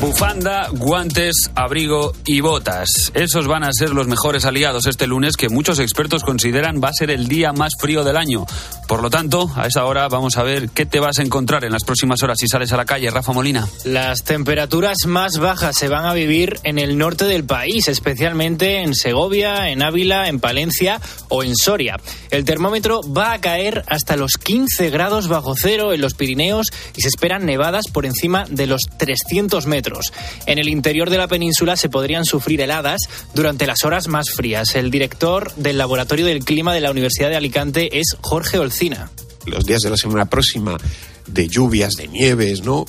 Bufanda, guantes, abrigo y botas. Esos van a ser los mejores aliados este lunes que muchos expertos consideran va a ser el día más frío del año. Por lo tanto, a esa hora vamos a ver qué te vas a encontrar en las próximas horas si sales a la calle, Rafa Molina. Las temperaturas más bajas se van a vivir en el norte del país, especialmente en Segovia, en Ávila, en Palencia o en Soria. El termómetro va a caer hasta los 15 grados bajo cero en los Pirineos y se esperan nevadas por encima de los 300 metros. En el interior de la península se podrían sufrir heladas durante las horas más frías. El director del Laboratorio del Clima de la Universidad de Alicante es Jorge Olcina. Los días de la semana próxima de lluvias, de nieves, ¿no?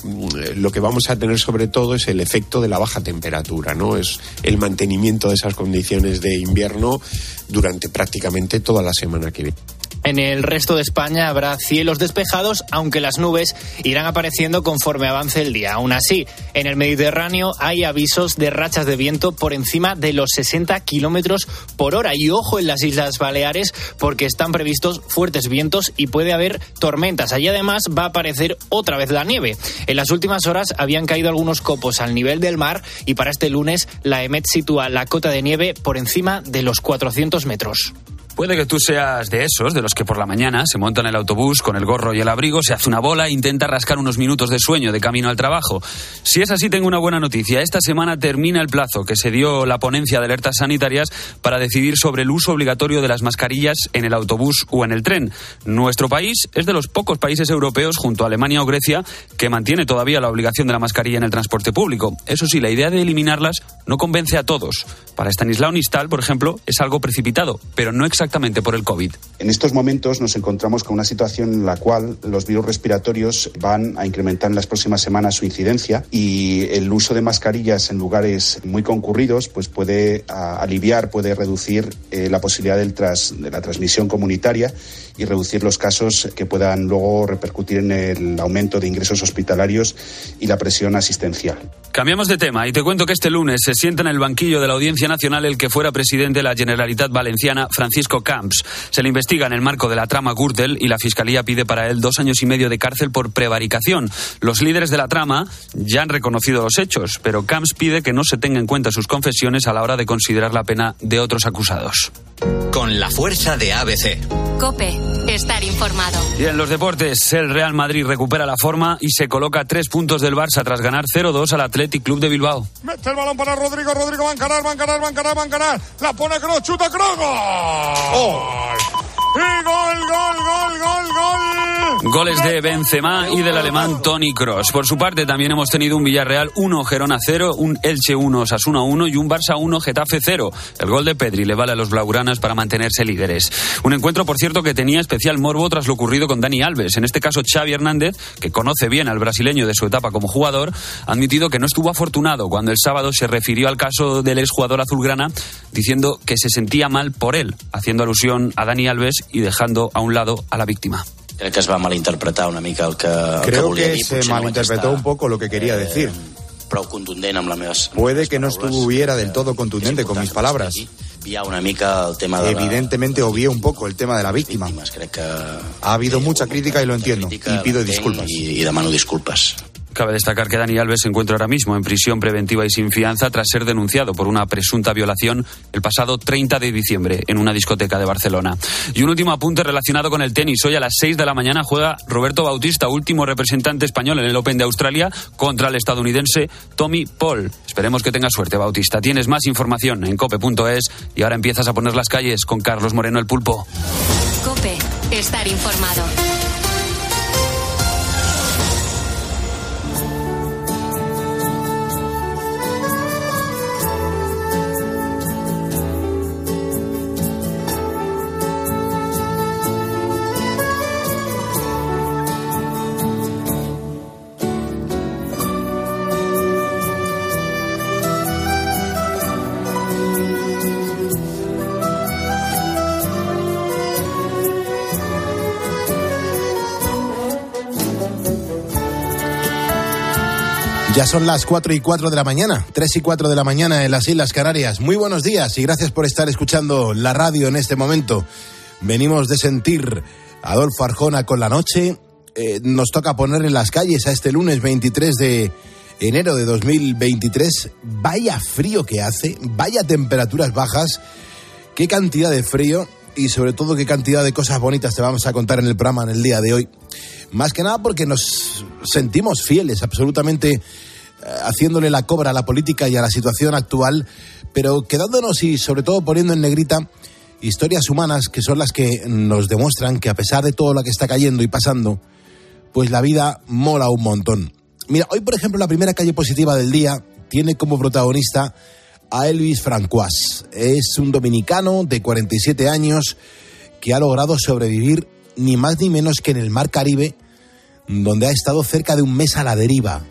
Lo que vamos a tener sobre todo es el efecto de la baja temperatura, ¿no? Es el mantenimiento de esas condiciones de invierno durante prácticamente toda la semana que viene. En el resto de España habrá cielos despejados, aunque las nubes irán apareciendo conforme avance el día. Aún así, en el Mediterráneo hay avisos de rachas de viento por encima de los 60 kilómetros por hora. Y ojo en las Islas Baleares, porque están previstos fuertes vientos y puede haber tormentas. Allí además va a aparecer otra vez la nieve. En las últimas horas habían caído algunos copos al nivel del mar y para este lunes la EMET sitúa la cota de nieve por encima de los 400 metros. Puede que tú seas de esos, de los que por la mañana se montan el autobús con el gorro y el abrigo, se hace una bola e intenta rascar unos minutos de sueño de camino al trabajo. Si es así, tengo una buena noticia. Esta semana termina el plazo que se dio la ponencia de alertas sanitarias para decidir sobre el uso obligatorio de las mascarillas en el autobús o en el tren. Nuestro país es de los pocos países europeos, junto a Alemania o Grecia, que mantiene todavía la obligación de la mascarilla en el transporte público. Eso sí, la idea de eliminarlas no convence a todos. Para Stanislao Nistal, por ejemplo, es algo precipitado, pero no exactamente por el COVID. En estos momentos nos encontramos con una situación en la cual los virus respiratorios van a incrementar en las próximas semanas su incidencia y el uso de mascarillas en lugares muy concurridos pues puede aliviar, puede reducir eh, la posibilidad de la transmisión comunitaria y reducir los casos que puedan luego repercutir en el aumento de ingresos hospitalarios y la presión asistencial. Cambiamos de tema y te cuento que este lunes se sienta en el banquillo de la Audiencia Nacional el que fuera presidente de la Generalitat Valenciana, Francisco Camps. Se le investiga en el marco de la trama Gürtel y la Fiscalía pide para él dos años y medio de cárcel por prevaricación. Los líderes de la trama ya han reconocido los hechos, pero Camps pide que no se tenga en cuenta sus confesiones a la hora de considerar la pena de otros acusados. Con la fuerza de ABC. Cope, estar informado. Y en los deportes, el Real Madrid recupera la forma y se coloca a tres puntos del Barça tras ganar 0-2 al Athletic Club de Bilbao. Mete el balón para Rodrigo, Rodrigo va a encarar, va a encarar, va a encarar, va a encarar. La pone Kroos, chuta Kroos. ¡Gol! ¡Y gol, gol, gol, gol, gol! Goles de Benzema y del alemán Tony Cross. Por su parte, también hemos tenido un Villarreal 1, Gerona 0, un Elche 1, Sasuna 1 y un Barça 1, Getafe 0. El gol de Pedri le vale a los blaugranas para mantenerse líderes. Un encuentro, por cierto, que tenía especial morbo tras lo ocurrido con Dani Alves. En este caso, Xavi Hernández, que conoce bien al brasileño de su etapa como jugador, ha admitido que no estuvo afortunado cuando el sábado se refirió al caso del exjugador azulgrana, diciendo que se sentía mal por él, haciendo alusión a Dani Alves y dejando a un lado a la víctima. Creo que es va malinterpretar una mica el que, Creo que, se malinterpretó un poco lo que quería decir. Puede que no estuviera del todo contundente con mis palabras. Evidentemente obvié un poco el tema de la víctima. Ha habido mucha crítica y lo entiendo. Y pido disculpas. Y demano disculpas. Cabe destacar que Dani Alves se encuentra ahora mismo en prisión preventiva y sin fianza tras ser denunciado por una presunta violación el pasado 30 de diciembre en una discoteca de Barcelona. Y un último apunte relacionado con el tenis. Hoy a las 6 de la mañana juega Roberto Bautista, último representante español en el Open de Australia, contra el estadounidense Tommy Paul. Esperemos que tenga suerte, Bautista. Tienes más información en cope.es y ahora empiezas a poner las calles con Carlos Moreno el Pulpo. Cope, estar informado. Ya son las 4 y 4 de la mañana, 3 y 4 de la mañana en las Islas Canarias. Muy buenos días y gracias por estar escuchando la radio en este momento. venimos de sentir a Adolfo Arjona con la noche. Eh, nos toca poner en las calles a este lunes 23 de enero de 2023. Vaya frío que hace, vaya temperaturas bajas, qué cantidad de frío y sobre todo qué cantidad de cosas bonitas te vamos a contar en el programa en el día de hoy. Más que nada porque nos sentimos fieles, absolutamente eh, haciéndole la cobra a la política y a la situación actual, pero quedándonos y sobre todo poniendo en negrita historias humanas que son las que nos demuestran que a pesar de todo lo que está cayendo y pasando, pues la vida mola un montón. Mira, hoy por ejemplo la primera calle positiva del día tiene como protagonista a Elvis Francois. Es un dominicano de 47 años que ha logrado sobrevivir ni más ni menos que en el Mar Caribe, donde ha estado cerca de un mes a la deriva.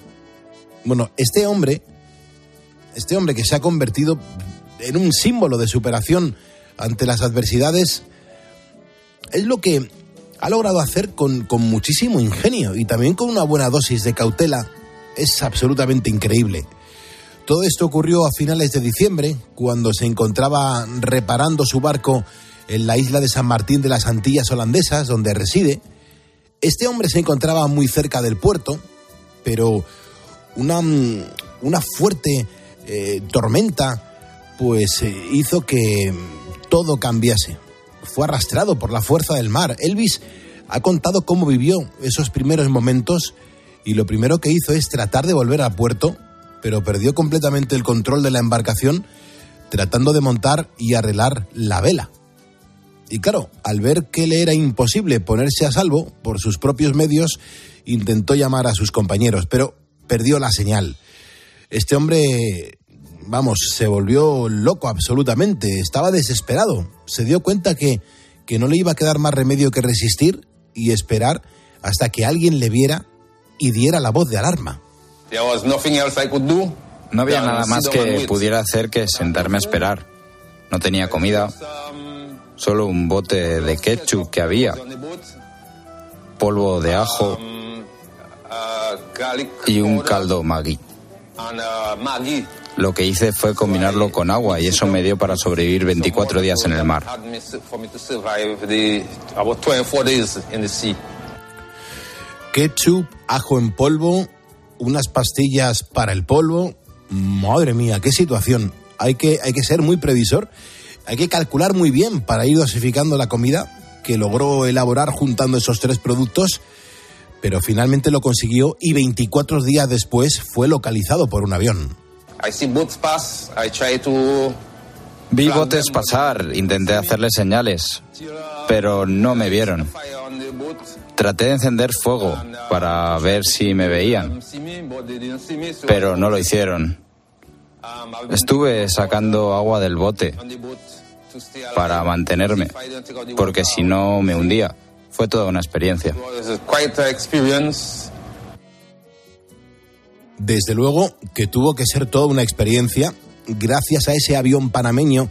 Bueno, este hombre, este hombre que se ha convertido en un símbolo de superación ante las adversidades, es lo que ha logrado hacer con, con muchísimo ingenio y también con una buena dosis de cautela. Es absolutamente increíble. Todo esto ocurrió a finales de diciembre, cuando se encontraba reparando su barco en la isla de San Martín de las Antillas holandesas, donde reside. Este hombre se encontraba muy cerca del puerto, pero una, una fuerte eh, tormenta pues eh, hizo que todo cambiase. Fue arrastrado por la fuerza del mar. Elvis ha contado cómo vivió esos primeros momentos y lo primero que hizo es tratar de volver a puerto, pero perdió completamente el control de la embarcación tratando de montar y arreglar la vela. Y claro, al ver que le era imposible ponerse a salvo por sus propios medios, intentó llamar a sus compañeros, pero perdió la señal. Este hombre vamos, se volvió loco absolutamente, estaba desesperado, se dio cuenta que, que no le iba a quedar más remedio que resistir y esperar hasta que alguien le viera y diera la voz de alarma. No había nada más que pudiera hacer que sentarme a esperar. No tenía comida, solo un bote de ketchup que había, polvo de ajo y un caldo Maggi. Lo que hice fue combinarlo con agua y eso me dio para sobrevivir 24 días en el mar. Ketchup, ajo en polvo, unas pastillas para el polvo. Madre mía, qué situación. Hay que, hay que ser muy previsor. Hay que calcular muy bien para ir dosificando la comida que logró elaborar juntando esos tres productos, pero finalmente lo consiguió y 24 días después fue localizado por un avión. Vi botes pasar, intenté hacerles señales, pero no me vieron. Traté de encender fuego para ver si me veían, pero no lo hicieron. Estuve sacando agua del bote para mantenerme, porque si no me hundía. Fue toda una experiencia. Desde luego que tuvo que ser toda una experiencia. Gracias a ese avión panameño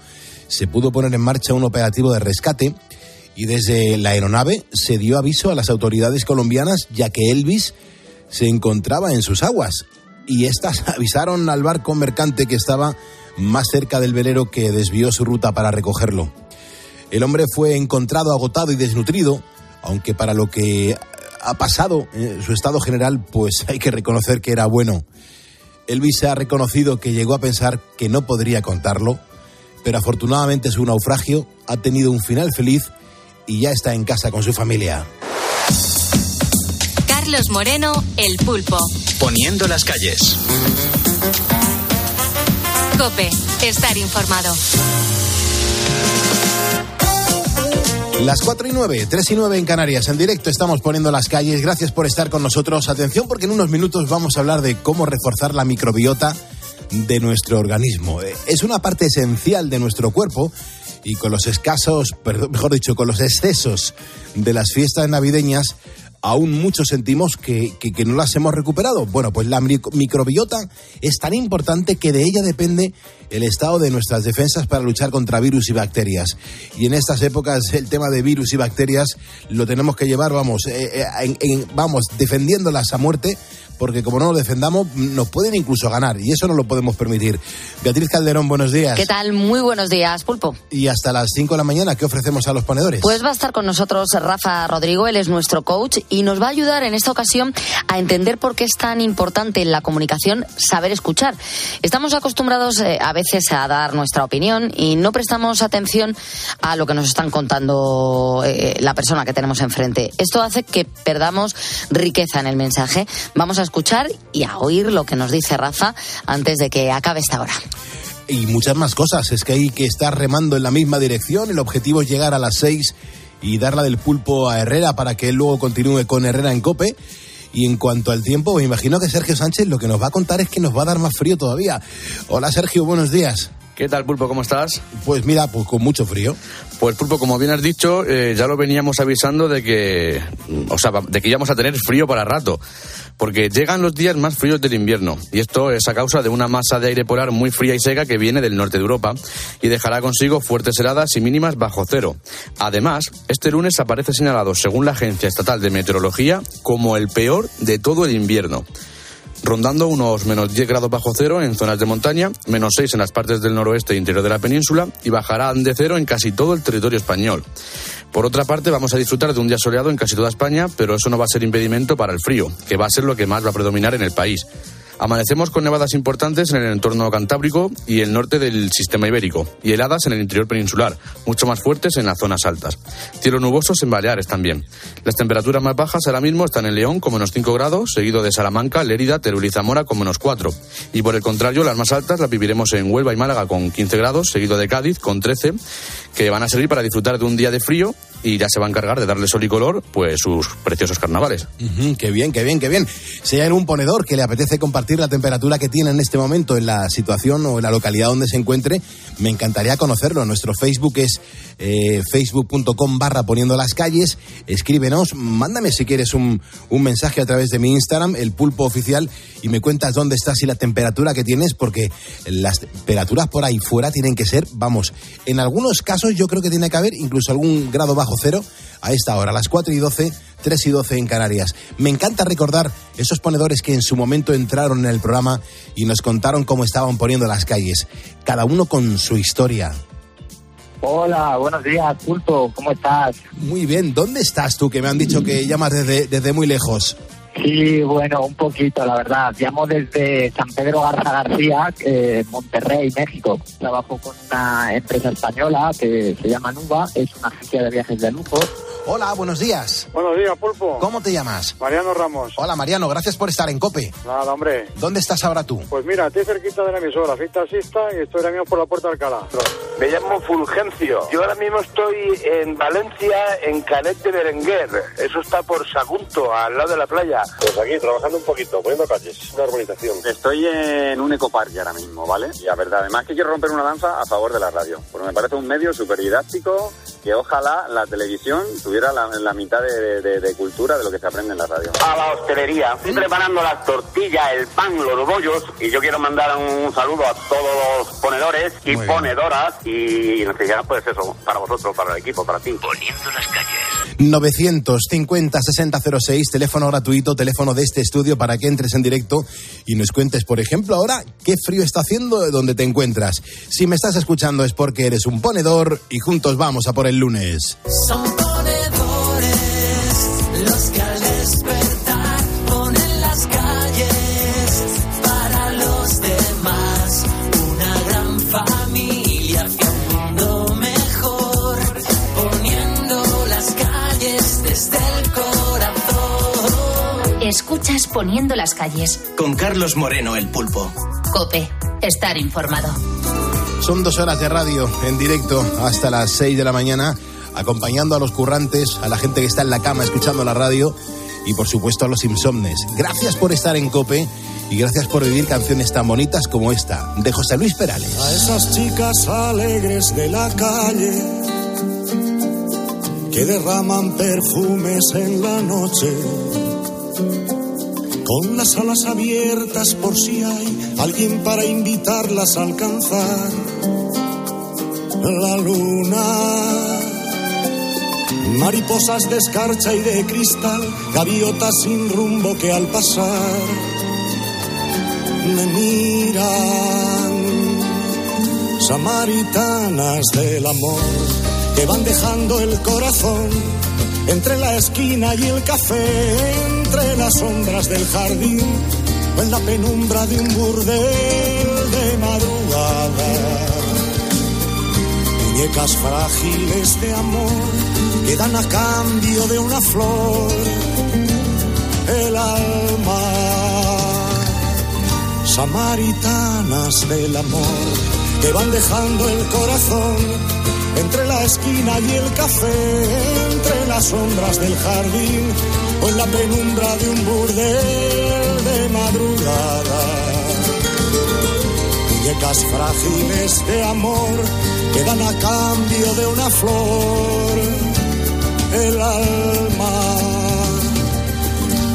se pudo poner en marcha un operativo de rescate y desde la aeronave se dio aviso a las autoridades colombianas ya que Elvis se encontraba en sus aguas y estas avisaron al barco mercante que estaba más cerca del velero que desvió su ruta para recogerlo. El hombre fue encontrado agotado y desnutrido, aunque para lo que ha pasado su estado general, pues hay que reconocer que era bueno. Elvis ha reconocido que llegó a pensar que no podría contarlo, pero afortunadamente su naufragio ha tenido un final feliz y ya está en casa con su familia. Carlos Moreno, El Pulpo. Poniendo las calles. Cope, estar informado. Las 4 y 9, 3 y 9 en Canarias. En directo estamos poniendo las calles. Gracias por estar con nosotros. Atención porque en unos minutos vamos a hablar de cómo reforzar la microbiota de nuestro organismo. Eh, Es una parte esencial de nuestro cuerpo y con los escasos, mejor dicho, con los excesos de las fiestas navideñas, aún muchos sentimos que, que- que no las hemos recuperado. Bueno, pues la micro- microbiota es tan importante que de ella depende el estado de nuestras defensas para luchar contra virus y bacterias. Y en estas épocas el tema de virus y bacterias lo tenemos que llevar, vamos, eh, eh, en- en- vamos, defendiéndolas a muerte porque como no lo defendamos, nos pueden incluso ganar y eso no lo podemos permitir. Beatriz Calderón, buenos días. ¿Qué tal? Muy buenos días, Pulpo. Y hasta las 5 de la mañana, ¿qué ofrecemos a los ponedores? Pues va a estar con nosotros Rafa Rodrigo, él es nuestro coach y nos va a ayudar en esta ocasión a entender por qué es tan importante en la comunicación saber escuchar. Estamos acostumbrados eh, a veces a dar nuestra opinión y no prestamos atención a lo que nos están contando eh, la persona que tenemos enfrente. Esto hace que perdamos riqueza en el mensaje. Vamos a escuchar y a oír lo que nos dice Rafa antes de que acabe esta hora y muchas más cosas. Es que hay que estar remando en la misma dirección. El objetivo es llegar a las seis y darla del pulpo a Herrera para que él luego continúe con Herrera en Cope. Y en cuanto al tiempo, me imagino que Sergio Sánchez lo que nos va a contar es que nos va a dar más frío todavía. Hola Sergio, buenos días. ¿Qué tal, Pulpo? ¿Cómo estás? Pues mira, pues con mucho frío. Pues Pulpo, como bien has dicho, eh, ya lo veníamos avisando de que, o sea, de que íbamos a tener frío para rato porque llegan los días más fríos del invierno, y esto es a causa de una masa de aire polar muy fría y seca que viene del norte de Europa y dejará consigo fuertes heladas y mínimas bajo cero. Además, este lunes aparece señalado, según la Agencia Estatal de Meteorología, como el peor de todo el invierno rondando unos menos 10 grados bajo cero en zonas de montaña, menos 6 en las partes del noroeste e interior de la península y bajarán de cero en casi todo el territorio español. Por otra parte, vamos a disfrutar de un día soleado en casi toda España, pero eso no va a ser impedimento para el frío, que va a ser lo que más va a predominar en el país. Amanecemos con nevadas importantes en el entorno cantábrico y el norte del sistema ibérico, y heladas en el interior peninsular, mucho más fuertes en las zonas altas. Cielo nubosos en Baleares también. Las temperaturas más bajas ahora mismo están en León con menos 5 grados, seguido de Salamanca, Lérida, Teruel y Zamora con menos 4. Y por el contrario, las más altas las viviremos en Huelva y Málaga con 15 grados, seguido de Cádiz con 13, que van a servir para disfrutar de un día de frío y ya se va a encargar de darle sol y color, pues sus preciosos carnavales. qué bien, qué bien, qué bien. Si hay un ponedor que le apetece compartir la temperatura que tiene en este momento en la situación o en la localidad donde se encuentre, me encantaría conocerlo. Nuestro Facebook es eh, facebook.com barra poniendo las calles. Escríbenos, mándame si quieres un, un mensaje a través de mi Instagram, el pulpo oficial, y me cuentas dónde estás y la temperatura que tienes, porque las temperaturas por ahí fuera tienen que ser, vamos, en algunos casos yo creo que tiene que haber incluso algún grado bajo cero a esta hora, las 4 y 12, 3 y 12 en Canarias. Me encanta recordar esos ponedores que en su momento entraron en el programa y nos contaron cómo estaban poniendo las calles, cada uno con su historia. Hola, buenos días, Pulpo, ¿cómo estás? Muy bien, ¿dónde estás tú? Que me han dicho que llamas desde, desde muy lejos. Sí, bueno, un poquito, la verdad. Llamo desde San Pedro Garza García, eh, Monterrey, México. Trabajo con una empresa española que se llama Nuba, es una agencia de viajes de lujo Hola, buenos días. Buenos días, Pulpo. ¿Cómo te llamas? Mariano Ramos. Hola, Mariano, gracias por estar en COPE. Nada, hombre. ¿Dónde estás ahora tú? Pues mira, estoy cerquita de la emisora, soy taxista y estoy ahora mismo por la Puerta de Alcalá. Me llamo Fulgencio. Yo ahora mismo estoy en Valencia, en Canet de Berenguer. Eso está por Sagunto, al lado de la playa. Pues aquí, trabajando un poquito, poniendo calles, una urbanización. Estoy en un ecoparque ahora mismo, ¿vale? Y la verdad, además que quiero romper una danza a favor de la radio. Porque me parece un medio súper didáctico que ojalá la televisión tuviera la, la mitad de, cultura de lo que se aprende en la radio. A la hostelería, estoy preparando las tortillas, el pan, los bollos y yo quiero mandar un saludo a todos los ponedores y ponedoras y no sé ya, pues eso, para vosotros, para el equipo, para ti. Poniendo las calles. 950 6006, teléfono gratuito, teléfono de este estudio para que entres en directo y nos cuentes, por ejemplo, ahora qué frío está haciendo donde te encuentras. Si me estás escuchando es porque eres un ponedor y juntos vamos a por el lunes. Son ponedores los que Escuchas Poniendo las calles. Con Carlos Moreno, el pulpo. Cope, estar informado. Son dos horas de radio en directo hasta las 6 de la mañana, acompañando a los currantes, a la gente que está en la cama escuchando la radio y por supuesto a los insomnes. Gracias por estar en Cope y gracias por vivir canciones tan bonitas como esta, de José Luis Perales. A esas chicas alegres de la calle que derraman perfumes en la noche, con las alas abiertas por si hay alguien para invitarlas a alcanzar la luna. Mariposas de escarcha y de cristal, gaviotas sin rumbo que al pasar me miran. Samaritanas del amor que van dejando el corazón entre la esquina y el café, entre las sombras del jardín o en la penumbra de un burdel de madrugada. Muñecas frágiles de amor que dan a cambio de una flor el alma. Samaritanas del amor que van dejando el corazón entre la esquina y el café, entre las sombras del jardín o en la penumbra de un burdel de madrugada. Muñecas frágiles de amor que dan a cambio de una flor el alma.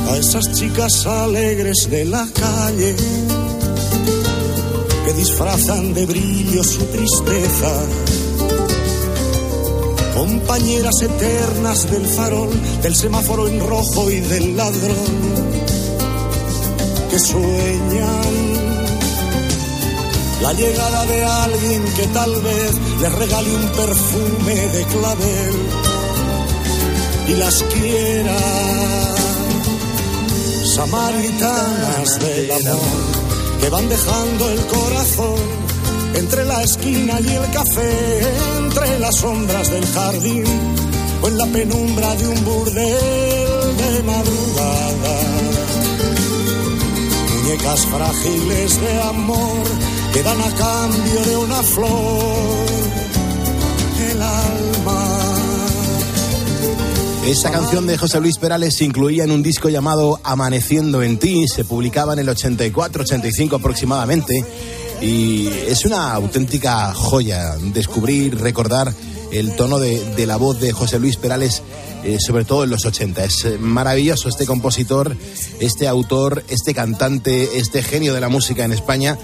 A esas chicas alegres de la calle que disfrazan de brillo su tristeza compañeras eternas del farol, del semáforo en rojo y del ladrón, que sueñan la llegada de alguien que tal vez les regale un perfume de clavel y las quiera. Samaritanas del amor que van dejando el corazón entre la esquina y el café, entre las sombras del jardín o en la penumbra de un burdel de madrugada. Muñecas frágiles de amor que dan a cambio de una flor el alma. Esta canción de José Luis Perales se incluía en un disco llamado Amaneciendo en ti, se publicaba en el 84-85 aproximadamente y es una auténtica joya descubrir, recordar el tono de, la voz de José Luis Perales, eh, sobre todo en los 80. Es eh, maravilloso este compositor, este autor, este cantante, este genio de la música en España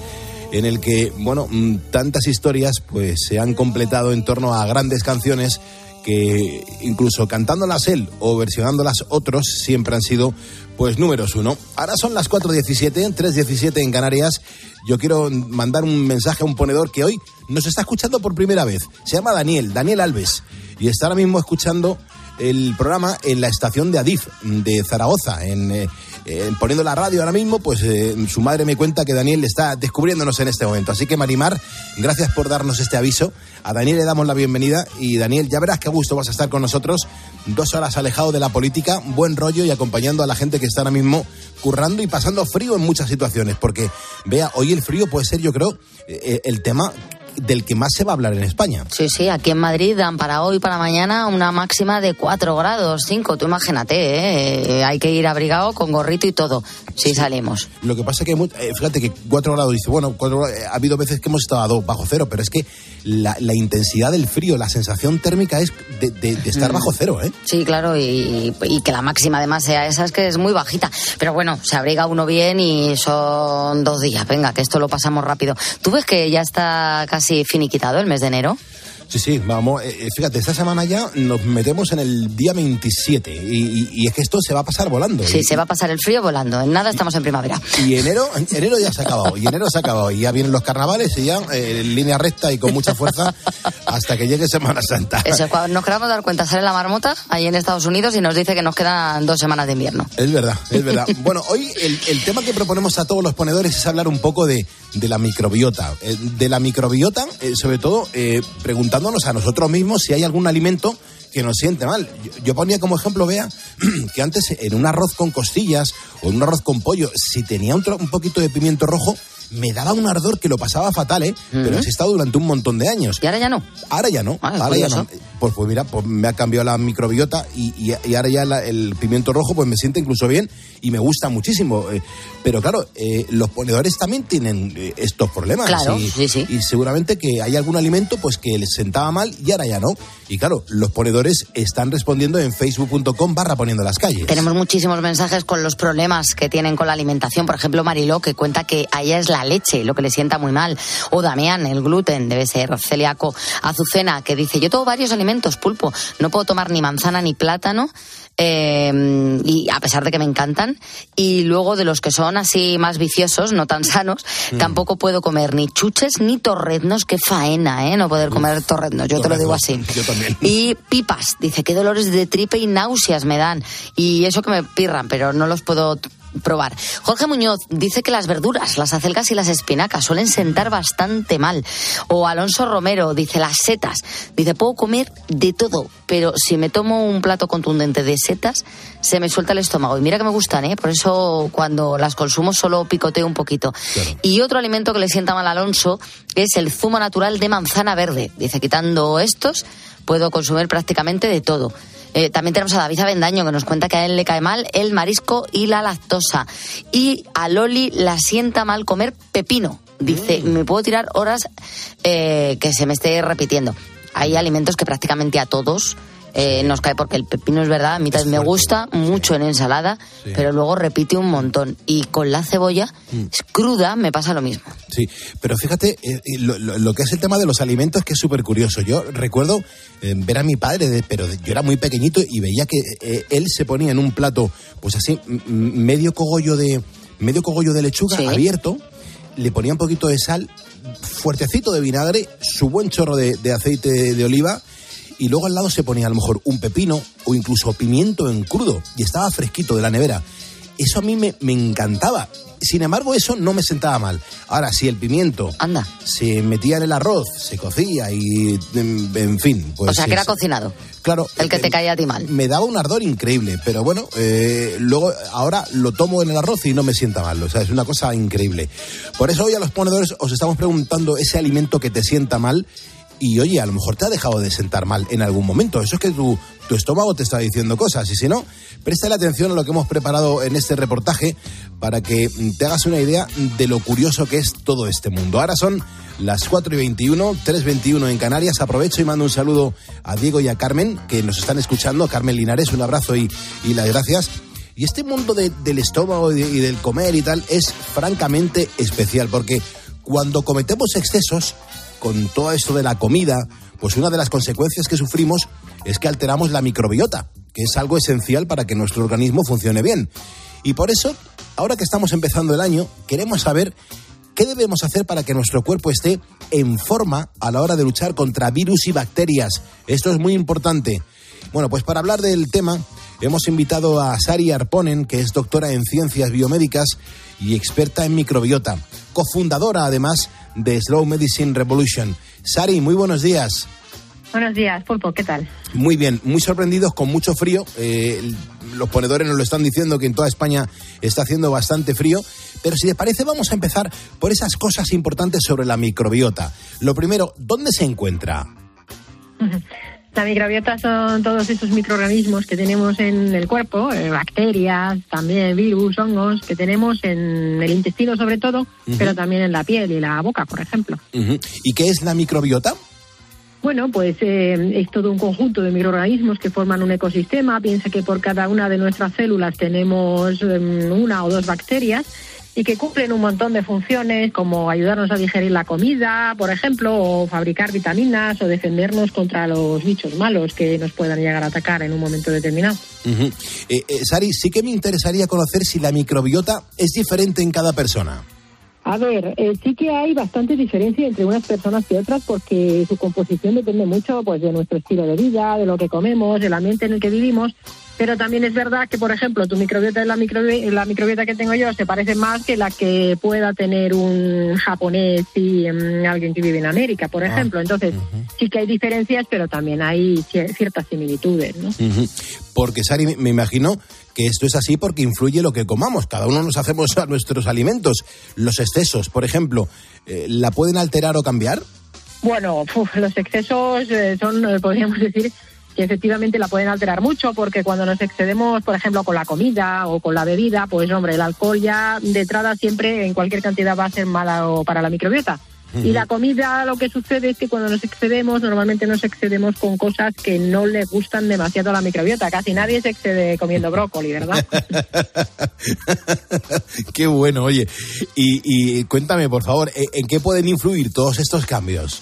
en el que, bueno, mm, tantas historias pues se han completado en torno a grandes canciones que incluso cantándolas él o versionándolas otros siempre han sido pues números uno. Ahora son las 4.17, 3.17 en Canarias. Yo quiero mandar un mensaje a un ponedor que hoy nos está escuchando por primera vez. Se llama Daniel, Daniel Alves, y está ahora mismo escuchando el programa en la estación de Adif de Zaragoza, en, eh, eh, poniendo la radio ahora mismo, pues eh, su madre me cuenta que Daniel está descubriéndonos en este momento. Así que Marimar, gracias por darnos este aviso. A Daniel le damos la bienvenida y Daniel, ya verás qué gusto vas a estar con nosotros. Dos horas alejado de la política, buen rollo y acompañando a la gente que está ahora mismo currando y pasando frío en muchas situaciones. Porque, vea, hoy el frío puede ser, yo creo, el tema del que más se va a hablar en España. Sí, sí, aquí en Madrid dan para hoy, para mañana, una máxima de 4 grados, 5. Tú imagínate, ¿eh? hay que ir abrigado con gorrito y todo, si salimos. Lo que pasa es que, eh, fíjate que 4 grados, dice, bueno, cuatro grados, eh, ha habido veces que hemos estado a 2 bajo cero, pero es que la, la intensidad del frío, la sensación térmica es de, de- de estar Mm. bajo cero, ¿eh? Sí, claro, y, y que la máxima además sea esa, es que es muy bajita. Pero bueno, se abriga uno bien y son dos días. Venga, que esto lo pasamos rápido. ¿Tú ves que ya está casi finiquitado el mes de enero? Sí, sí, vamos, eh, eh, fíjate, esta semana ya nos metemos en el día 27 y, y- y es que esto se va a pasar volando. Sí, Y- se va a pasar el frío volando. En nada estamos en primavera. Y enero, enero ya se ha acabado, y enero se ha acabado, y ya vienen los carnavales y ya eh, en línea recta y con mucha fuerza hasta que llegue Semana Santa. Eso es cuando nos queramos dar cuenta, sale la marmota ahí en Estados Unidos y nos dice que nos quedan dos semanas de invierno. Es verdad, es verdad. Bueno, hoy el, el tema que proponemos a todos los ponedores es hablar un poco de, de la microbiota. Eh, De la microbiota, eh, sobre todo eh, preguntándonos a nosotros mismos si hay algún alimento que nos siente mal. Yo, ponía como ejemplo, vea, que antes en un arroz con costillas o en un arroz con pollo, si tenía un, un poquito de pimiento rojo, me daba un ardor que lo pasaba fatal, ¿eh? Pero he estado durante un montón de años. ¿Y ahora ya no? Ahora ya no. Ah, ahora ya no. Pues, pues mira, pues me ha cambiado la microbiota y, y- y ahora ya la- el pimiento rojo pues me siente incluso bien y me gusta muchísimo. eh, pero claro, eh, los ponedores también tienen eh, estos problemas. Claro, y, sí, sí. y seguramente que hay algún alimento pues que les sentaba mal y ahora ya no. Y claro, los ponedores están respondiendo en facebook.com barra poniendo las calles. Tenemos muchísimos mensajes con los problemas que tienen con la alimentación. Por ejemplo, Mariló, que cuenta que a ella es la la leche, lo que le sienta muy mal. O Damián, el gluten, debe ser celíaco. Azucena, que dice, yo tomo varios alimentos, pulpo, no puedo tomar ni manzana ni plátano, eh, y a pesar de que me encantan. Y luego de los que son así más viciosos, no tan sanos, Mm. tampoco puedo comer ni chuches ni torreznos. Qué faena, ¿eh? No poder comer torreznos, yo te lo digo así. Yo también. Y pipas, dice, qué dolores de tripe y náuseas me dan. Y eso que me pirran, pero no los puedo probar. Jorge Muñoz dice que las verduras, las acelgas y las espinacas suelen sentar bastante mal. O Alonso Romero dice las setas. Dice, puedo comer de todo, pero si me tomo un plato contundente de setas, se me suelta el estómago. Y mira que me gustan, ¿eh? Por eso cuando las consumo solo picoteo un poquito. Y otro alimento que le sienta mal a Alonso es el zumo natural de manzana verde. Dice, quitando estos, puedo consumir prácticamente de todo. Eh, también tenemos a David Avendaño que nos cuenta que a él le cae mal el marisco y la lactosa. Y a Loli la sienta mal comer pepino. Dice, me puedo tirar horas eh, que se me esté repitiendo. Hay alimentos que prácticamente a todos eh, nos cae porque el pepino es verdad, a mí también me gusta mucho en ensalada, Sí. pero luego repite un montón. Y con la cebolla Mm. cruda me pasa lo mismo. Sí, pero fíjate, eh, lo, lo- lo que es el tema de los alimentos que es súper curioso. Yo recuerdo eh, ver a mi padre, de- pero de- yo era muy pequeñito y veía que eh, él se ponía en un plato, pues así, medio cogollo de, medio cogollo de lechuga Sí. abierto, le ponía un poquito de sal, fuertecito de vinagre, su buen chorro de, de aceite de oliva y luego al lado se ponía a lo mejor un pepino o incluso pimiento en crudo y estaba fresquito de la nevera. Eso a mí me, me encantaba. Sin embargo, eso no me sentaba mal. Ahora, si el pimiento Anda. se metía en el arroz, se cocía y, en, en fin. Pues o sea, que era es- cocinado. Claro. El que eh, te caía a ti mal. Me daba un ardor increíble, pero bueno, eh, luego ahora lo tomo en el arroz y no me sienta mal. O sea, es una cosa increíble. Por eso hoy a los ponedores os estamos preguntando ese alimento que te sienta mal y oye, a lo mejor te ha dejado de sentar mal en algún momento. Eso es que tu, tu estómago te está diciendo cosas. Y si no, préstale atención a lo que hemos preparado en este reportaje para que mm, te hagas una idea de lo curioso que es todo este mundo. Ahora son las 4 y 21, 3.21 en Canarias. Aprovecho y mando un saludo a Diego y a Carmen, que nos están escuchando. Carmen Linares, un abrazo y, y las gracias. Y este mundo de- del estómago y, y del comer y tal es francamente especial, porque cuando cometemos excesos con todo esto de la comida, pues una de las consecuencias que sufrimos es que alteramos la microbiota, que es algo esencial para que nuestro organismo funcione bien. Y por eso, ahora que estamos empezando el año, queremos saber qué debemos hacer para que nuestro cuerpo esté en forma a la hora de luchar contra virus y bacterias. Esto es muy importante. Bueno, pues para hablar del tema, hemos invitado a Sari Arponen, que es doctora en ciencias biomédicas y experta en microbiota, cofundadora además de Slow Medicine Revolution. Sari, muy buenos días. Buenos días, Pulpo, ¿qué tal? Muy bien, muy sorprendidos con mucho frío. Eh, los ponedores nos lo están diciendo que en toda España está haciendo bastante frío. Pero si les parece, vamos a empezar por esas cosas importantes sobre la microbiota. Lo primero, ¿dónde se encuentra? La microbiota son todos esos microorganismos que tenemos en el cuerpo, eh, bacterias, también virus, hongos, que tenemos en el intestino sobre todo, pero también en la piel y la boca, por ejemplo. ¿Y qué es la microbiota? Bueno, pues eh, es todo un conjunto de microorganismos que forman un ecosistema. Piensa que por cada una de nuestras células tenemos em, una o dos bacterias y que cumplen un montón de funciones como ayudarnos a digerir la comida, por ejemplo, o fabricar vitaminas o defendernos contra los bichos malos que nos puedan llegar a atacar en un momento determinado. Eh, eh, Sari, sí que me interesaría conocer si la microbiota es diferente en cada persona. A ver, eh, sí que hay bastante diferencia entre unas personas y otras porque su composición depende mucho pues de nuestro estilo de vida, de lo que comemos, del ambiente en el que vivimos. Pero también es verdad que, por ejemplo, tu microbiota y la, microbi- la microbiota que tengo yo se parece más que la que pueda tener un japonés y mm, alguien que vive en América, por ejemplo. Entonces, sí que hay diferencias, pero también hay cier- ciertas similitudes, ¿no? Porque, Sari, me- imagino que esto es así porque influye lo que comamos. Cada uno nos hacemos a nuestros alimentos. Los excesos, por ejemplo, eh, ¿la pueden alterar o cambiar? Bueno, uf, los excesos eh, son, eh, podríamos decir, que efectivamente la pueden alterar mucho, porque cuando nos excedemos, por ejemplo, con la comida o con la bebida, pues hombre, el alcohol ya de entrada siempre en cualquier cantidad va a ser malo para la microbiota. Y la comida, lo que sucede es que cuando nos excedemos, normalmente nos excedemos con cosas que no le gustan demasiado a la microbiota. Casi nadie se excede comiendo brócoli, ¿verdad? Qué bueno, oye. Y, y cuéntame, por favor, ¿en en qué pueden influir todos estos cambios?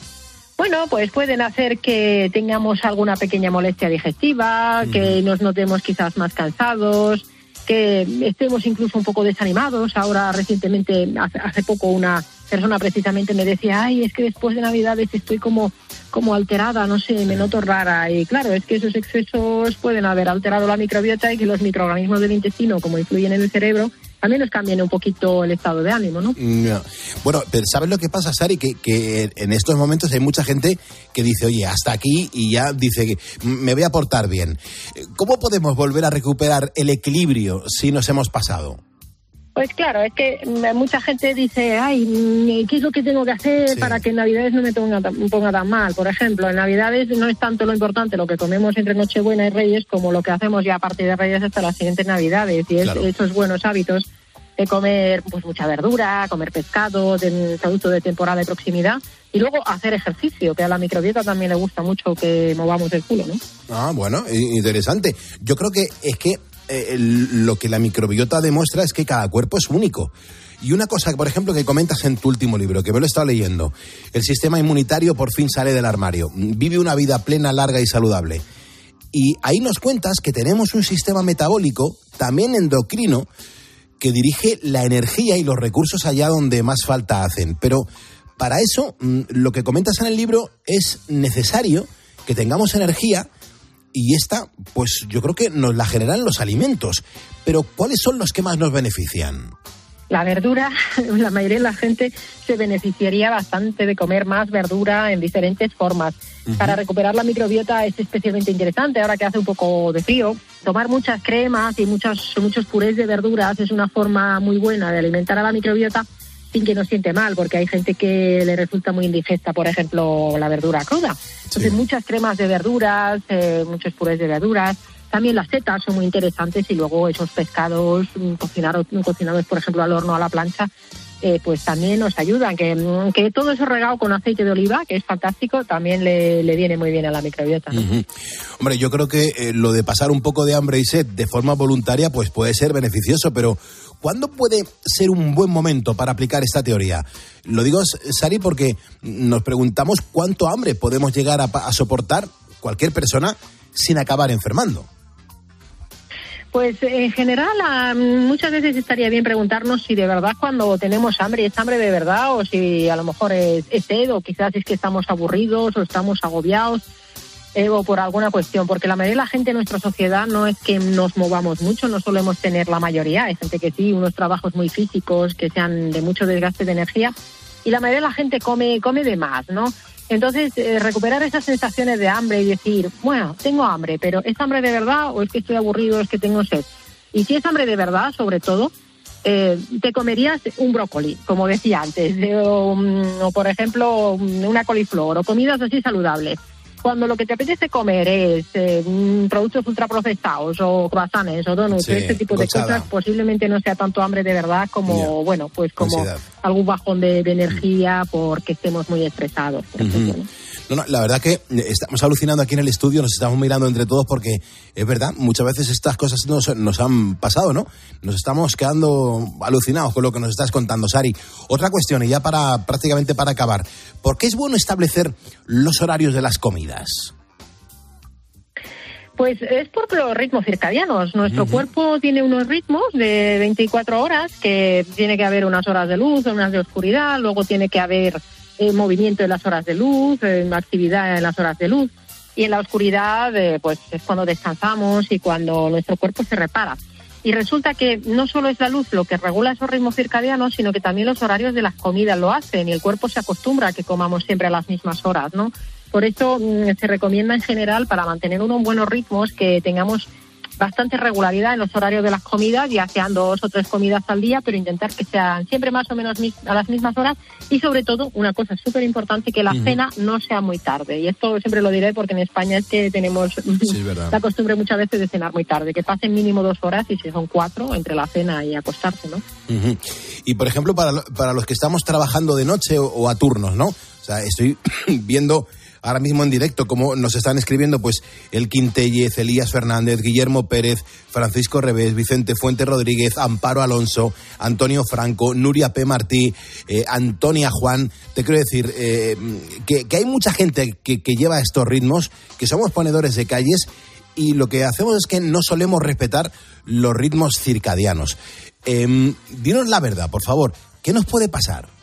Bueno, pues pueden hacer que tengamos alguna pequeña molestia digestiva, que nos notemos quizás más cansados, que estemos incluso un poco desanimados. Ahora, recientemente, hace, hace poco, una persona precisamente me decía, ay, es que después de Navidades estoy como, como alterada, no sé, me noto rara. Y claro, es que esos excesos pueden haber alterado la microbiota y que los microorganismos del intestino, como influyen en el cerebro, también nos cambien un poquito el estado de ánimo, ¿no? Bueno, pero ¿sabes lo que pasa, Sari? Que, que en estos momentos hay mucha gente que dice, oye, hasta aquí y ya dice, que me voy a portar bien. ¿Cómo podemos volver a recuperar el equilibrio si nos hemos pasado? Pues claro, es que mucha gente dice, ay, ¿qué es lo que tengo que hacer para que en Navidades no me ponga, tan- ponga tan mal? Por ejemplo, en Navidades no es tanto lo importante lo que comemos entre Nochebuena y Reyes como lo que hacemos ya a partir de Reyes hasta las siguientes Navidades. Y es esos buenos hábitos de comer pues mucha verdura, comer pescado, de producto de temporada de proximidad y luego hacer ejercicio, que a la microbiota también le gusta mucho que movamos el culo, ¿no? Ah, bueno, interesante. Yo creo que es que eh, lo que la microbiota demuestra es que cada cuerpo es único. Y una cosa, por ejemplo, que comentas en tu último libro, que me lo he estado leyendo, el sistema inmunitario por fin sale del armario, vive una vida plena, larga y saludable. Y ahí nos cuentas que tenemos un sistema metabólico, también endocrino, que dirige la energía y los recursos allá donde más falta hacen. Pero para eso, mm, lo que comentas en el libro es necesario que tengamos energía y esta, pues yo creo que nos la generan los alimentos. Pero ¿cuáles son los que más nos benefician? La verdura, la mayoría de la gente se beneficiaría bastante de comer más verdura en diferentes formas. Para recuperar la microbiota es especialmente interesante ahora que hace un poco de frío. Tomar muchas cremas y muchos, muchos purés de verduras es una forma muy buena de alimentar a la microbiota sin que nos siente mal, porque hay gente que le resulta muy indigesta, por ejemplo, la verdura cruda. Entonces, muchas cremas de verduras, eh, muchos purés de verduras. También las setas son muy interesantes y luego esos pescados mm, cocinados, cocinados por ejemplo, al horno o a la plancha, eh, pues también nos ayudan. Que, mm, que todo eso regado con aceite de oliva, que es fantástico, también le, le viene muy bien a la microbiota. Hombre, yo creo que eh, lo de pasar un poco de hambre y sed de forma voluntaria, pues puede ser beneficioso, pero ¿cuándo puede ser un buen momento para aplicar esta teoría? Lo digo, Sari, porque nos preguntamos cuánto hambre podemos llegar a, a soportar cualquier persona sin acabar enfermando. Pues en general muchas veces estaría bien preguntarnos si de verdad cuando tenemos hambre es hambre de verdad o si a lo mejor es sed o quizás es que estamos aburridos o estamos agobiados eh, o por alguna cuestión, porque la mayoría de la gente en nuestra sociedad no es que nos movamos mucho, no solemos tener la mayoría, hay gente que sí, unos trabajos muy físicos que sean de mucho desgaste de energía y la mayoría de la gente come, come de más, ¿no? Entonces, eh, recuperar esas sensaciones de hambre y decir, bueno, tengo hambre, pero ¿es hambre de verdad o es que estoy aburrido, es que tengo sed? Y si es hambre de verdad, sobre todo, eh, te comerías un brócoli, como decía antes, de- o, o, por ejemplo mm, una coliflor, o comidas así saludables. Cuando lo que te apetece comer es eh, mm, productos ultraprocesados o croissants o donuts, Sí, este tipo de cosas, posiblemente no sea tanto hambre de verdad como, bueno, pues como Ansiedad. algún bajón de, de energía porque estemos muy estresados. No, no, la verdad que eh, estamos alucinando aquí en el estudio, nos estamos mirando entre todos porque es verdad, muchas veces estas cosas nos, nos han pasado, ¿no? Nos estamos quedando alucinados con lo que nos estás contando, Sari. Otra cuestión, y ya para prácticamente para acabar, ¿por qué es bueno establecer los horarios de las comidas? Pues es por los ritmos circadianos. Nuestro cuerpo tiene unos ritmos de 24 horas, que tiene que haber unas horas de luz, unas de oscuridad, luego tiene que haber eh, movimiento en las horas de luz, eh, actividad en las horas de luz. Y en la oscuridad, eh, pues es cuando descansamos y cuando nuestro cuerpo se repara. Y resulta que no solo es la luz lo que regula esos ritmos circadianos, sino que también los horarios de las comidas lo hacen y el cuerpo se acostumbra a que comamos siempre a las mismas horas, ¿no? Por eso mm, se recomienda en general para mantener unos buenos ritmos que tengamos bastante regularidad en los horarios de las comidas, ya sean dos o tres comidas al día, pero intentar que sean siempre más o menos a las mismas horas y sobre todo una cosa súper importante, que la cena no sea muy tarde. Y esto siempre lo diré porque en España es que tenemos la costumbre muchas veces de cenar muy tarde, que pasen mínimo dos horas y si son cuatro entre la cena y acostarse, ¿no? Y por ejemplo, para, para los que estamos trabajando de noche o, o a turnos, ¿no? O sea, estoy viendo ahora mismo en directo cómo nos están escribiendo pues el Quintellez, Elías Fernández, Guillermo Pérez, Francisco Revés, Vicente Fuente Rodríguez, Amparo Alonso, Antonio Franco, Nuria P. Martí, eh, Antonia Juan. Te quiero decir eh, que, hay mucha gente que, que lleva estos ritmos, que somos ponedores de calles y lo que hacemos es que no solemos respetar los ritmos circadianos. Em, dinos la verdad, por favor. ¿Qué nos puede pasar?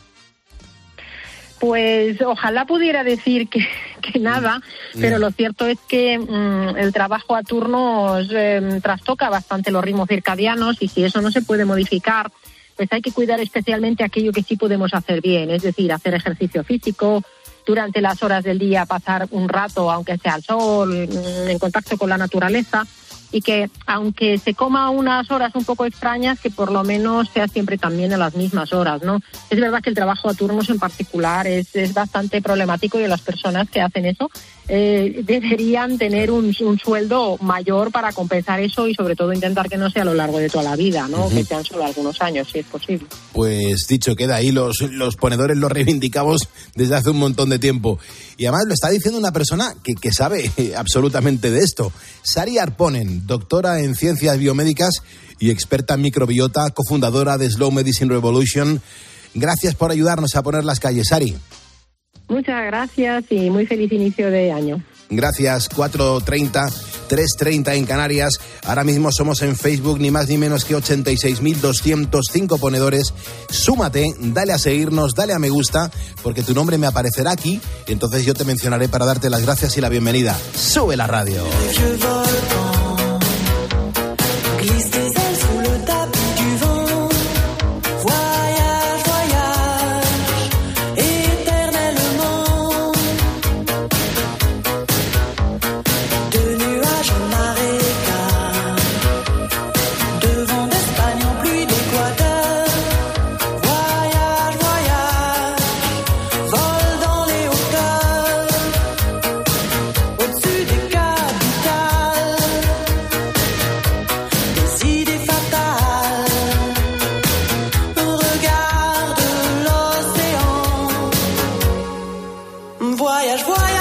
Pues ojalá pudiera decir que, que nada, pero lo cierto es que mm, el trabajo a turnos eh, trastoca bastante los ritmos circadianos y si eso no se puede modificar, pues hay que cuidar especialmente aquello que sí podemos hacer bien, es decir, hacer ejercicio físico, durante las horas del día pasar un rato, aunque sea al sol, mm, en contacto con la naturaleza y que aunque se coma unas horas un poco extrañas, que por lo menos sea siempre también a las mismas horas, ¿no? Es verdad que el trabajo a turnos en particular es, es bastante problemático y las personas que hacen eso eh, deberían tener un, un sueldo mayor para compensar eso y sobre todo intentar que no sea a lo largo de toda la vida, ¿no? Ujú. Que sean solo algunos años, si es posible. Pues dicho queda ahí, los, los ponedores los reivindicamos desde hace un montón de tiempo. Y además lo está diciendo una persona que, que sabe absolutamente de esto. Sari Arponen, doctora en ciencias biomédicas y experta en microbiota, cofundadora de Slow Medicine Revolution. Gracias por ayudarnos a poner las calles, Sari. Muchas gracias y muy feliz inicio de año. Gracias, 4.30, 3.30 en Canarias. Ahora mismo somos en Facebook ni más ni menos que 86.205 ponedores. Súmate, dale a seguirnos, dale a me gusta, porque tu nombre me aparecerá aquí. y Entonces yo te mencionaré para darte las gracias y la bienvenida. Sube la radio. Voyage.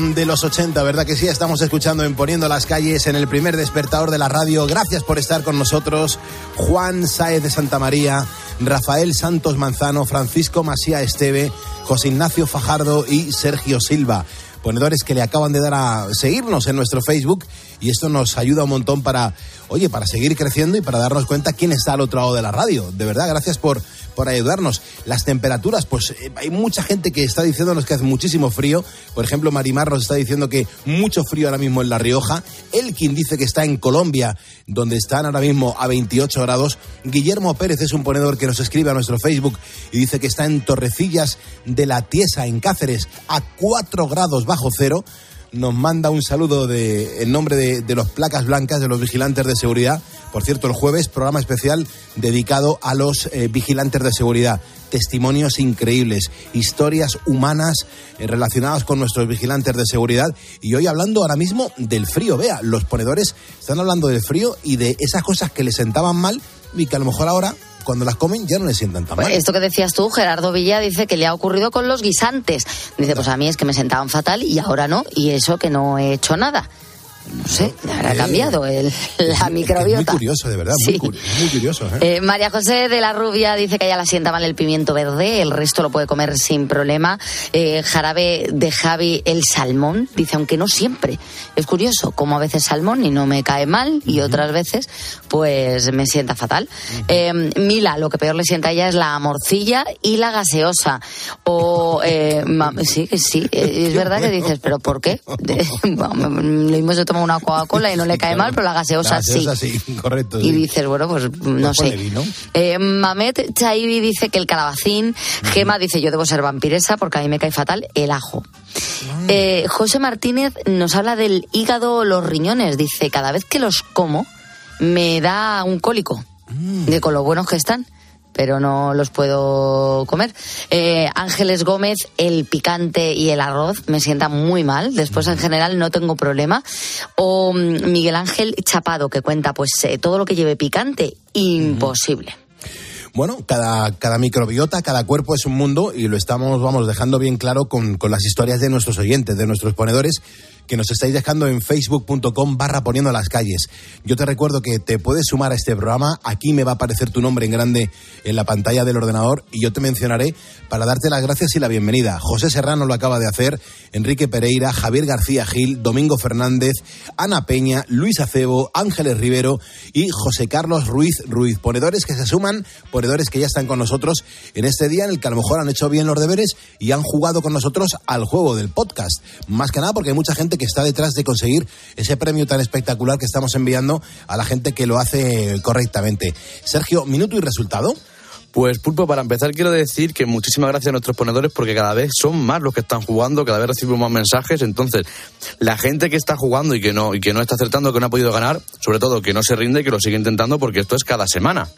De los 80, ¿verdad que sí? Estamos escuchando en Poniendo las calles en el primer despertador de la radio. Gracias por estar con nosotros. Juan Saez de Santa María, Rafael Santos Manzano, Francisco Masía Esteve, José Ignacio Fajardo y Sergio Silva. Ponedores que le acaban de dar a seguirnos en nuestro Facebook y esto nos ayuda un montón para, oye, para seguir creciendo y para darnos cuenta quién está al otro lado de la radio. De verdad, gracias por, por ayudarnos. Las temperaturas, pues eh, hay mucha gente que está diciéndonos que hace muchísimo frío. Por ejemplo, Marimar nos está diciendo que mucho frío ahora mismo en La Rioja. Elkin dice que está en Colombia, donde están ahora mismo a 28 grados. Guillermo Pérez es un ponedor que nos escribe a nuestro Facebook y dice que está en Torrecillas de la Tiesa, en Cáceres, a 4 grados bajo cero nos manda un saludo de, en nombre de, los placas blancas, de los vigilantes de seguridad. Por cierto, el jueves, programa especial dedicado a los eh, vigilantes de seguridad. Testimonios increíbles, historias humanas eh, relacionadas con nuestros vigilantes de seguridad. Y hoy hablando ahora mismo del frío. Vea, los ponedores están hablando del frío y de esas cosas que les sentaban mal y que a lo mejor ahora cuando las comen ya no les sientan tan mal. Esto que decías tú, Gerardo Villa dice que le ha ocurrido con los guisantes. Dice, pues a mí es que me sentaban fatal y ahora no, y eso que no he hecho nada. No sé, habrá cambiado el, la microbiota. Muy curioso, de verdad, Sí. muy, cu- muy curioso. ¿eh? Eh, María José de la Rubia dice que a ella la sienta mal el pimiento verde, el resto lo puede comer sin problema. Eh, jarabe de Javi el salmón, dice, aunque no siempre. Es curioso, como a veces salmón y no me cae mal, y otras veces, pues me sienta fatal. Mila, lo que peor le sienta a ella es la morcilla y la gaseosa. O, sí, sí, es verdad que dices, ¿pero por qué? Lo mismo se toma una Coca-Cola y no le cae mal, pero la gaseosa, La sí. gaseosa sí, correcto. Y sí. dices, bueno, pues no Pues ponle sé. Eh, Mamet Chaibi dice que el calabacín. Gema dice, yo debo ser vampiresa porque a mí me cae fatal el ajo. Ah. Eh, José Martínez nos habla del hígado o los riñones. Dice, cada vez que los como me da un cólico Mm. de con lo buenos que están. Pero no los puedo comer. Eh, Ángeles Gómez, el picante y el arroz me sientan muy mal. Después, en general, no tengo problema. O mm, Miguel Ángel Chapado, que cuenta, pues, eh, todo lo que lleve picante, imposible. Bueno, cada, cada microbiota, cada cuerpo es un mundo y lo estamos, vamos, dejando bien claro con, con las historias de nuestros oyentes, de nuestros ponedores, que nos estáis dejando en facebook.com barra poniendo las calles. Yo te recuerdo que te puedes sumar a este programa, aquí me va a aparecer tu nombre en grande en la pantalla del ordenador y yo te mencionaré para darte las gracias y la bienvenida. José Serrano lo acaba de hacer, Enrique Pereira, Javier García Gil, Domingo Fernández, Ana Peña, Luis Acebo, Ángeles Rivero y José Carlos Ruiz Ruiz. Ponedores que se suman, ponedores que ya están con nosotros en este día en el que a lo mejor han hecho bien los deberes y han jugado con nosotros al juego del podcast. Más que nada porque hay mucha gente que está detrás de conseguir ese premio tan espectacular que estamos enviando a la gente que lo hace correctamente. Sergio, minuto y resultado. Pues Pulpo, para empezar quiero decir que muchísimas gracias a nuestros ponedores porque cada vez son más los que están jugando, cada vez recibimos más mensajes, entonces la gente que está jugando y que no y que no está acertando, que no ha podido ganar, sobre todo que no se rinde y que lo sigue intentando porque esto es cada semana.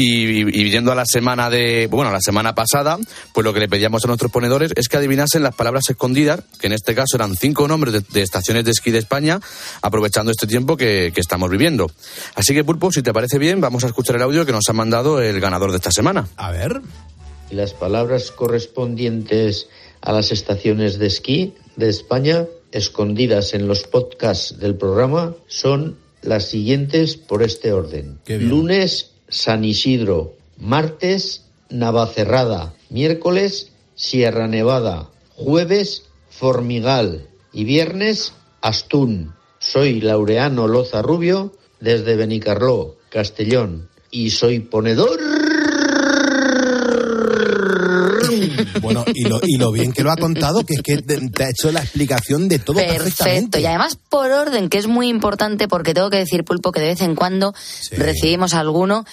Y, y yendo a la semana de, bueno, la semana pasada, pues lo que le pedíamos a nuestros ponedores es que adivinasen las palabras escondidas, que en este caso eran cinco nombres de, de estaciones de esquí de España, aprovechando este tiempo que, que estamos viviendo. Así que, Pulpo, si te parece bien, vamos a escuchar el audio que nos ha mandado el ganador de esta semana. A ver. Y las palabras correspondientes a las estaciones de esquí de España, escondidas en los podcasts del programa, son las siguientes por este orden. Lunes, San Isidro. Martes, Navacerrada. Miércoles, Sierra Nevada. Jueves, Formigal. Y viernes, Astún. Soy Laureano Loza Rubio desde Benicarló, Castellón. Y soy ponedor Bueno, y lo, y lo bien que lo ha contado, que es que te, ha hecho la explicación de todo Perfecto. perfectamente. Y además por orden, que es muy importante porque tengo que decir, Pulpo, que de vez en cuando recibimos alguno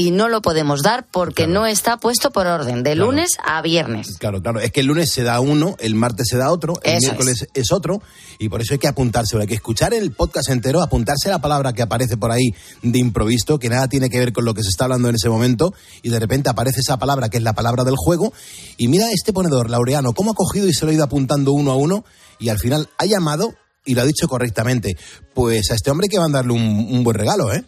y no lo podemos dar porque no está puesto por orden, de lunes a viernes. Claro, claro. Es que el lunes se da uno, el martes se da otro, el Eso miércoles es. otro, y por eso hay que apuntarse. Hay que escuchar el podcast entero, apuntarse la palabra que aparece por ahí de improviso, que nada tiene que ver con lo que se está hablando en ese momento, y de repente aparece esa palabra que es la palabra del juego. Y mira este ponedor, Laureano, cómo ha cogido y se lo ha ido apuntando uno a uno, y al final ha llamado y lo ha dicho correctamente. Pues a este hombre hay que mandarle un, un buen regalo, ¿eh?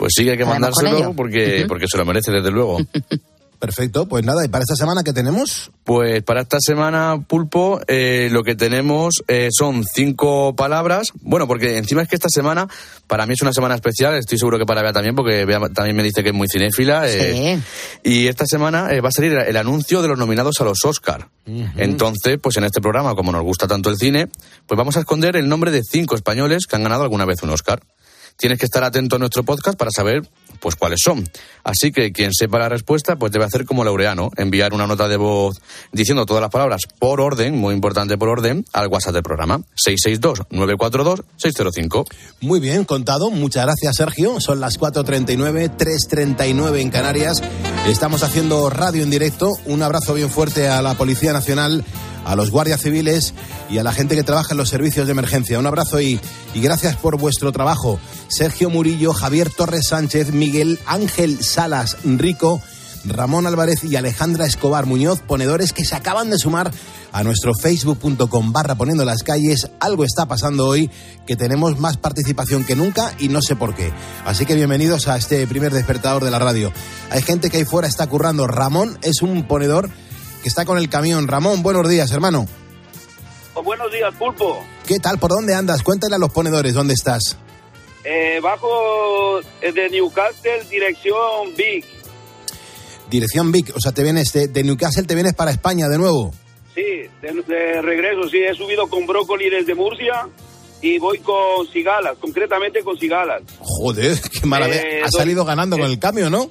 Pues sí, hay que mandárselo porque, porque se lo merece, desde luego. Perfecto, pues nada, ¿y para esta semana qué tenemos? Pues para esta semana, Pulpo, eh, lo que tenemos eh, son cinco palabras. Bueno, porque encima es que esta semana, para mí es una semana especial, estoy seguro que para Bea también, porque Bea también me dice que es muy cinéfila. eh, Y esta semana eh, va a salir el anuncio de los nominados a los Oscar. Entonces, pues en este programa, como nos gusta tanto el cine, pues vamos a esconder el nombre de cinco españoles que han ganado alguna vez un Oscar. Tienes que estar atento a nuestro podcast para saber pues cuáles son. Así que quien sepa la respuesta, pues debe hacer como Laureano, enviar una nota de voz diciendo todas las palabras por orden, muy importante por orden, al WhatsApp del programa, 662-942-605. Muy bien contado, muchas gracias Sergio. Son las 4.39, 3.39 en Canarias. Estamos haciendo radio en directo. Un abrazo bien fuerte a la Policía Nacional, a los guardias civiles y a la gente que trabaja en los servicios de emergencia. Un abrazo y, y gracias por vuestro trabajo. Sergio Murillo, Javier Torres Sánchez, Miguel Ángel Salas Rico. Ramón Álvarez y Alejandra Escobar Muñoz, ponedores que se acaban de sumar a nuestro facebook.com barra poniendo las calles. Algo está pasando hoy que tenemos más participación que nunca y no sé por qué. Así que bienvenidos a este primer despertador de la radio. Hay gente que ahí fuera está currando. Ramón es un ponedor que está con el camión. Ramón, buenos días, hermano. Oh, buenos días, Pulpo. ¿Qué tal? ¿Por dónde andas? Cuéntale a los ponedores dónde estás. Eh, bajo eh, de Newcastle, dirección Big. Dirección Vic, o sea, te vienes de, de Newcastle, te vienes para España de nuevo. Sí, de, de regreso, sí. He subido con brócoli desde Murcia y voy con cigalas, concretamente con cigalas. Joder, qué maravilla. Eh, Has salido ganando con el cambio, ¿no?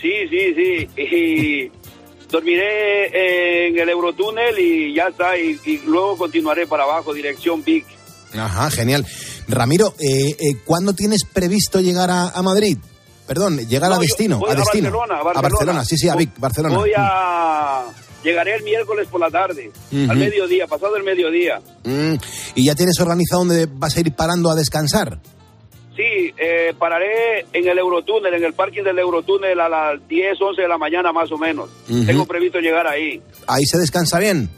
Sí, sí, sí. Y dormiré en el Eurotúnel y ya está. Y, y luego continuaré para abajo, dirección Big. Ajá, genial. Ramiro, eh, eh, ¿cuándo tienes previsto llegar a, a Madrid? Perdón, llegar No, a destino. voy a a destino. Barcelona, a A Barcelona. Sí, sí, a Vic, Barcelona. Voy a... Llegaré el miércoles por la tarde, al mediodía, pasado el mediodía. Mm, ¿Y ya tienes organizado dónde vas a ir parando a descansar? Sí, eh, pararé en el Eurotúnel, en el parking del Eurotúnel a las 10, 11 de la mañana más o menos. Tengo previsto llegar ahí. Ahí se descansa bien.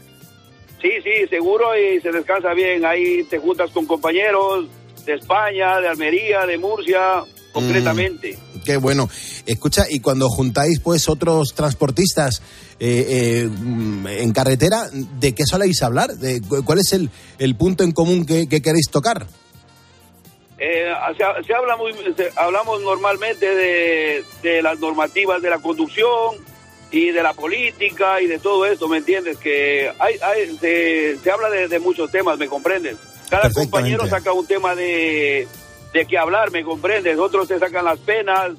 Sí, sí, seguro y se descansa bien. Ahí te juntas con compañeros de España, de Almería, de Murcia, concretamente. Qué bueno. Escucha, y cuando juntáis pues otros transportistas eh, eh, mm, en carretera, ¿de qué soléis hablar? ¿De cu- ¿Cuál es el, el punto en común que, que queréis tocar? Eh, se, se habla muy, se- hablamos normalmente de, de las normativas de la conducción y de la política y de todo esto, ¿me entiendes? Que hay, hay- se, se habla de, de muchos temas, ¿me comprendes? Cada compañero saca un tema de, de qué hablar, ¿me comprendes? Otros te sacan las penas,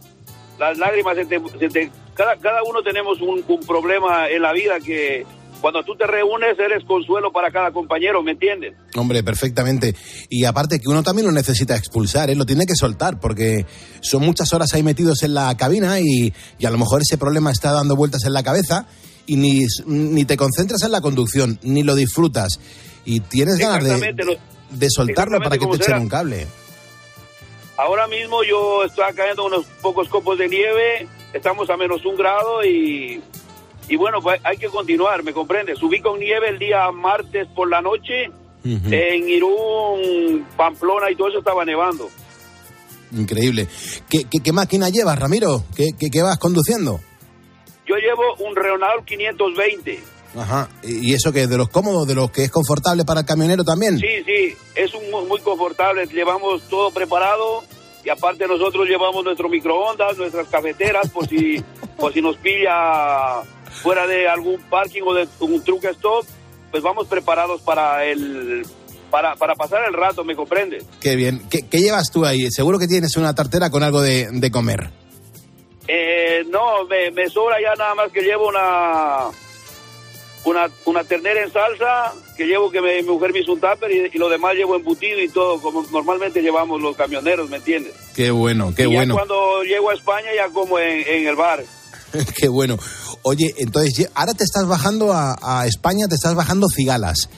las lágrimas, se te- se te- cada, cada uno tenemos un, un problema en la vida que cuando tú te reúnes eres consuelo para cada compañero, ¿me entiendes? Hombre, perfectamente. Y aparte que uno también lo necesita expulsar, ¿eh? lo tiene que soltar, porque son muchas horas ahí metidos en la cabina y, y a lo mejor ese problema está dando vueltas en la cabeza y ni, ni te concentras en la conducción, ni lo disfrutas. Y tienes ganas de, de soltarlo para que te echen un cable. Ahora mismo yo estoy cayendo unos pocos copos de nieve, estamos a menos un grado y, y bueno, pues hay que continuar, ¿me comprendes? Subí con nieve el día martes por la noche, en Irún, Pamplona y todo eso estaba nevando. Increíble. ¿Qué, qué, qué máquina llevas, Ramiro? ¿Qué, qué, qué vas conduciendo? Yo llevo un Renault 520. Ajá. ¿Y eso que de los cómodos, de los que es confortable para el camionero también? Sí, sí, es un muy, muy confortable, llevamos todo preparado y aparte nosotros llevamos nuestro microondas, nuestras cafeteras por si por si nos pilla fuera de algún parking o de un truck stop, pues vamos preparados para el para, para pasar el rato, ¿me comprendes? Qué bien. ¿Qué, qué llevas tú ahí? Seguro que tienes una tartera con algo de, de comer. Eh, no, me, me sobra ya nada más que llevo una una, una ternera en salsa que llevo que me- mi mujer me hizo un tupper y, y lo demás llevo embutido y todo como normalmente llevamos los camioneros, ¿me entiendes? Qué bueno, qué y bueno. ya cuando llego a España ya como en, en el bar. Qué bueno. Oye, entonces, ahora te estás bajando a, a España, te estás bajando cigalas.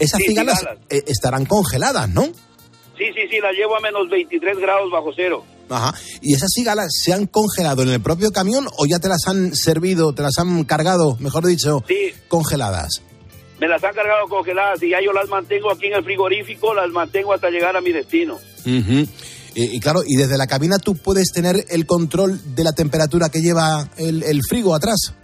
Esas Sí, cigalas, cigalas. eh, estarán congeladas, ¿no? Sí, sí, sí, la llevo a menos 23 grados bajo cero. Ajá. ¿Y esas cigalas se han congelado en el propio camión o ya te las han servido, te las han cargado, mejor dicho, congeladas? Me las han cargado congeladas y ya yo las mantengo aquí en el frigorífico, las mantengo hasta llegar a mi destino. Ujú. y, y claro, y desde la cabina tú puedes tener el control de la temperatura que lleva el, el frigo atrás.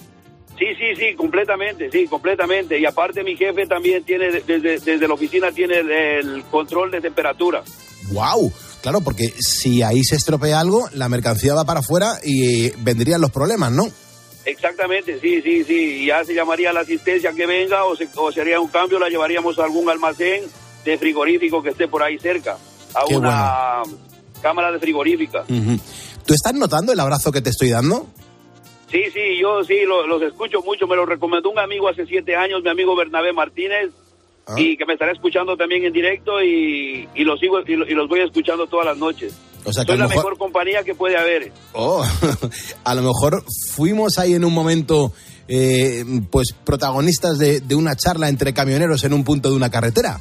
Sí, sí, sí, completamente, sí, completamente. Y aparte mi jefe también tiene, desde, desde la oficina tiene el, el control de temperatura. ¡Wow! Claro, porque si ahí se estropea algo, la mercancía va para afuera y vendrían los problemas, ¿no? Exactamente, sí, sí, sí. Y ya se llamaría la asistencia que venga o, se, o sería un cambio, la llevaríamos a algún almacén de frigorífico que esté por ahí cerca. A Qué una cámara de frigorífica. ¿Tú estás notando el abrazo que te estoy dando? Sí, sí, yo sí lo- los escucho mucho. Me lo recomendó un amigo hace siete años, mi amigo Bernabé Martínez, Ah. y que me estará escuchando también en directo y, y los sigo y, lo- y los voy escuchando todas las noches. O sea Soy la mejor compañía que puede haber. Oh, a lo mejor fuimos ahí en un momento, eh, pues protagonistas de, de una charla entre camioneros en un punto de una carretera.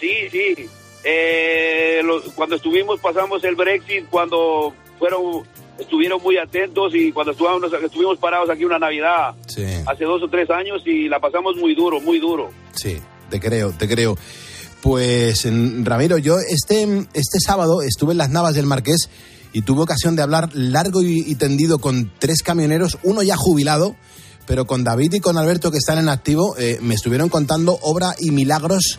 Sí, sí. Eh, lo- cuando estuvimos, pasamos el Brexit, cuando fueron, estuvieron muy atentos y cuando estuvimos, estuvimos parados aquí una Navidad Sí. hace dos o tres años y la pasamos muy duro, muy duro. Sí, te creo, te creo. Pues Ramiro, yo este, este sábado estuve en las Navas del Marqués y tuve ocasión de hablar largo y, y tendido con tres camioneros, uno ya jubilado, pero con David y con Alberto que están en activo, eh, me estuvieron contando obra y milagros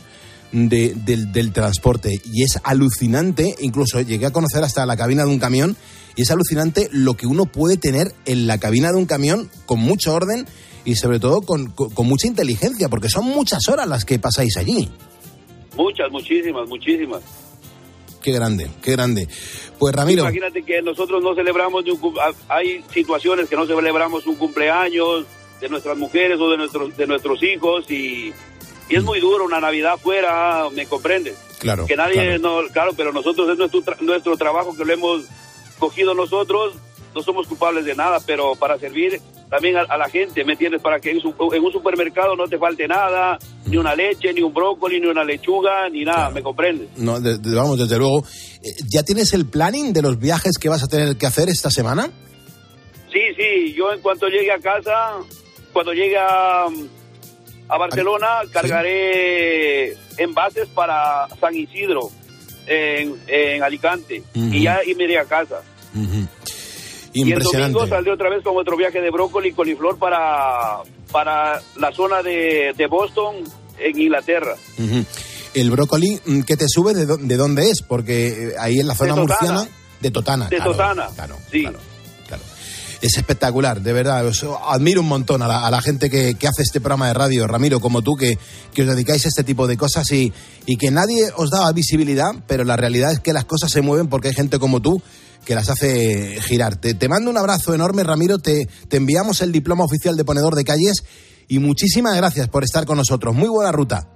de- del, del transporte. Y es alucinante, incluso llegué a conocer hasta la cabina de un camión, y es alucinante lo que uno puede tener en la cabina de un camión con mucho orden y sobre todo con, con- con mucha inteligencia, porque son muchas horas las que pasáis allí. Muchas, muchísimas, muchísimas. Qué grande, qué grande. Pues Ramiro, Imagínate que nosotros no celebramos, ni un ha- hay situaciones que no celebramos un cumpleaños de nuestras mujeres o de nuestros, de nuestros hijos y, y es muy duro una Navidad fuera, ¿me comprendes? claro. que nadie, claro. no, claro, pero nosotros es nuestro, tra- nuestro trabajo que lo hemos cogido nosotros, no somos culpables de nada, pero para servir también a, a la gente, ¿me entiendes? Para que en, su- en un supermercado no te falte nada, ni una leche, ni un brócoli, ni una lechuga, ni nada, ¿me comprendes? No, de- de- vamos, desde luego. Eh, ¿Ya tienes el planning de los viajes que vas a tener que hacer esta semana? Sí, sí, yo en cuanto llegue a casa, cuando llegue a, a Barcelona, cargaré envases para San Isidro, en, en Alicante, y ya y me iré a casa. Y el domingo saldré otra vez con otro viaje de brócoli y coliflor para, para la zona de, de Boston, en Inglaterra. El brócoli mm, que te sube, ¿de, dó- de dónde es? Porque eh, ahí en la zona murciana, de Totana. De claro, Totana, claro, sí. claro, claro. Es espectacular, de verdad. Admiro un montón a la, a la gente que, que hace este programa de radio, Ramiro, como tú, que, que os dedicáis a este tipo de cosas y, y que nadie os da visibilidad, pero la realidad es que las cosas se mueven porque hay gente como tú que las hace girar. Te, te mando un abrazo enorme, Ramiro. Te, te enviamos el diploma oficial de ponedor de calles y muchísimas gracias por estar con nosotros. Muy buena ruta.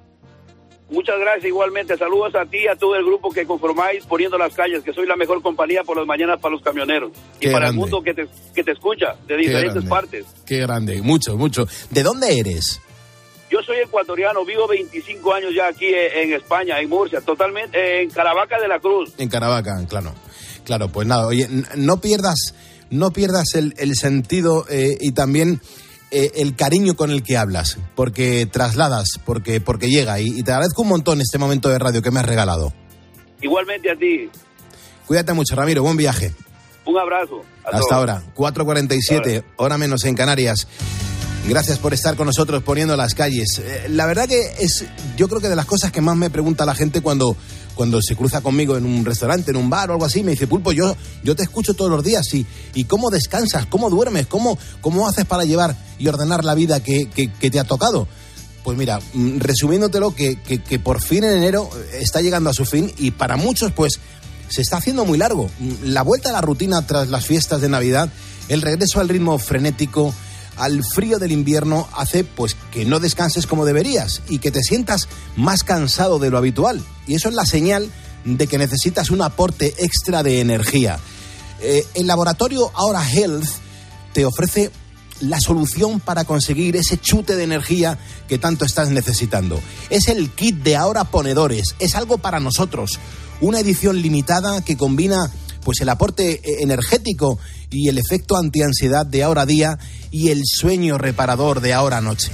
Muchas gracias igualmente. Saludos a ti y a todo el grupo que conformáis poniendo las calles, que soy la mejor compañía por las mañanas para los camioneros y para grande. el mundo que te, que te escucha de diferentes partes. Qué grande, mucho, mucho. ¿De dónde eres? Yo soy ecuatoriano, vivo 25 años ya aquí eh, en España, en Murcia, totalmente eh, en Caravaca de la Cruz. En Caravaca, claro. Claro, pues nada, oye, no pierdas, no pierdas el, el sentido eh, y también eh, el cariño con el que hablas, porque trasladas, porque, porque llega. Y, y te agradezco un montón este momento de radio que me has regalado. Igualmente a ti. Cuídate mucho, Ramiro, buen viaje. Un abrazo. Hasta ahora, 4.47, hora menos en Canarias. Gracias por estar con nosotros poniendo las calles. Eh, la verdad que es, yo creo que de las cosas que más me pregunta la gente cuando, cuando se cruza conmigo en un restaurante, en un bar o algo así, me dice, Pulpo, yo, yo te escucho todos los días y, y cómo descansas, cómo duermes, cómo, cómo haces para llevar y ordenar la vida que, que- te ha tocado. Pues mira, mm, resumiéndotelo, que, que, que por fin en enero eh, está llegando a su fin y para muchos, pues se está haciendo muy largo. Mm, La vuelta a la rutina tras las fiestas de Navidad, el regreso al ritmo frenético, al frío del invierno, hace pues que no descanses como deberías y que te sientas más cansado de lo habitual. Y eso es la señal de que necesitas un aporte extra de energía. Eh, el laboratorio Ahora Health te ofrece la solución para conseguir ese chute de energía que tanto estás necesitando. Es el kit de ahora ponedores, es algo para nosotros, una edición limitada que combina pues el aporte eh, energético y el efecto antiansiedad de ahora día y el sueño reparador de ahora noche.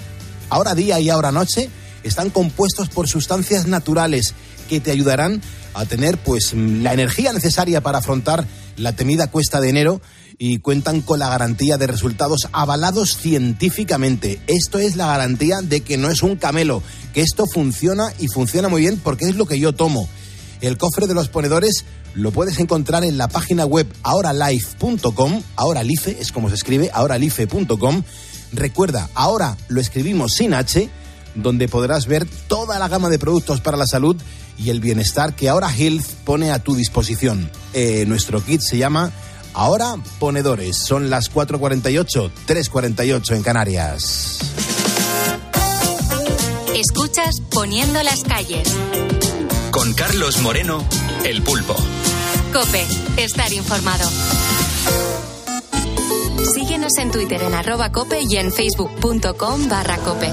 Ahora día y ahora noche están compuestos por sustancias naturales que te ayudarán a tener pues la energía necesaria para afrontar la temida cuesta de enero y cuentan con la garantía de resultados avalados científicamente. Esto es la garantía de que no es un camelo, que esto funciona y funciona muy bien porque es lo que yo tomo. El cofre de los ponedores lo puedes encontrar en la página web ahoralife.com, ahoralife es como se escribe, ahoralife.com. Recuerda, ahora lo escribimos sin H, donde podrás ver toda la gama de productos para la salud y el bienestar que ahora Health pone a tu disposición. Eh, nuestro kit se llama Ahora Ponedores. Son las 4.48, 3.48 en Canarias. Escuchas Poniendo las calles. Con Carlos Moreno, El Pulpo. Cope, estar informado. Síguenos en Twitter en arroba cope y en facebook.com barra cope.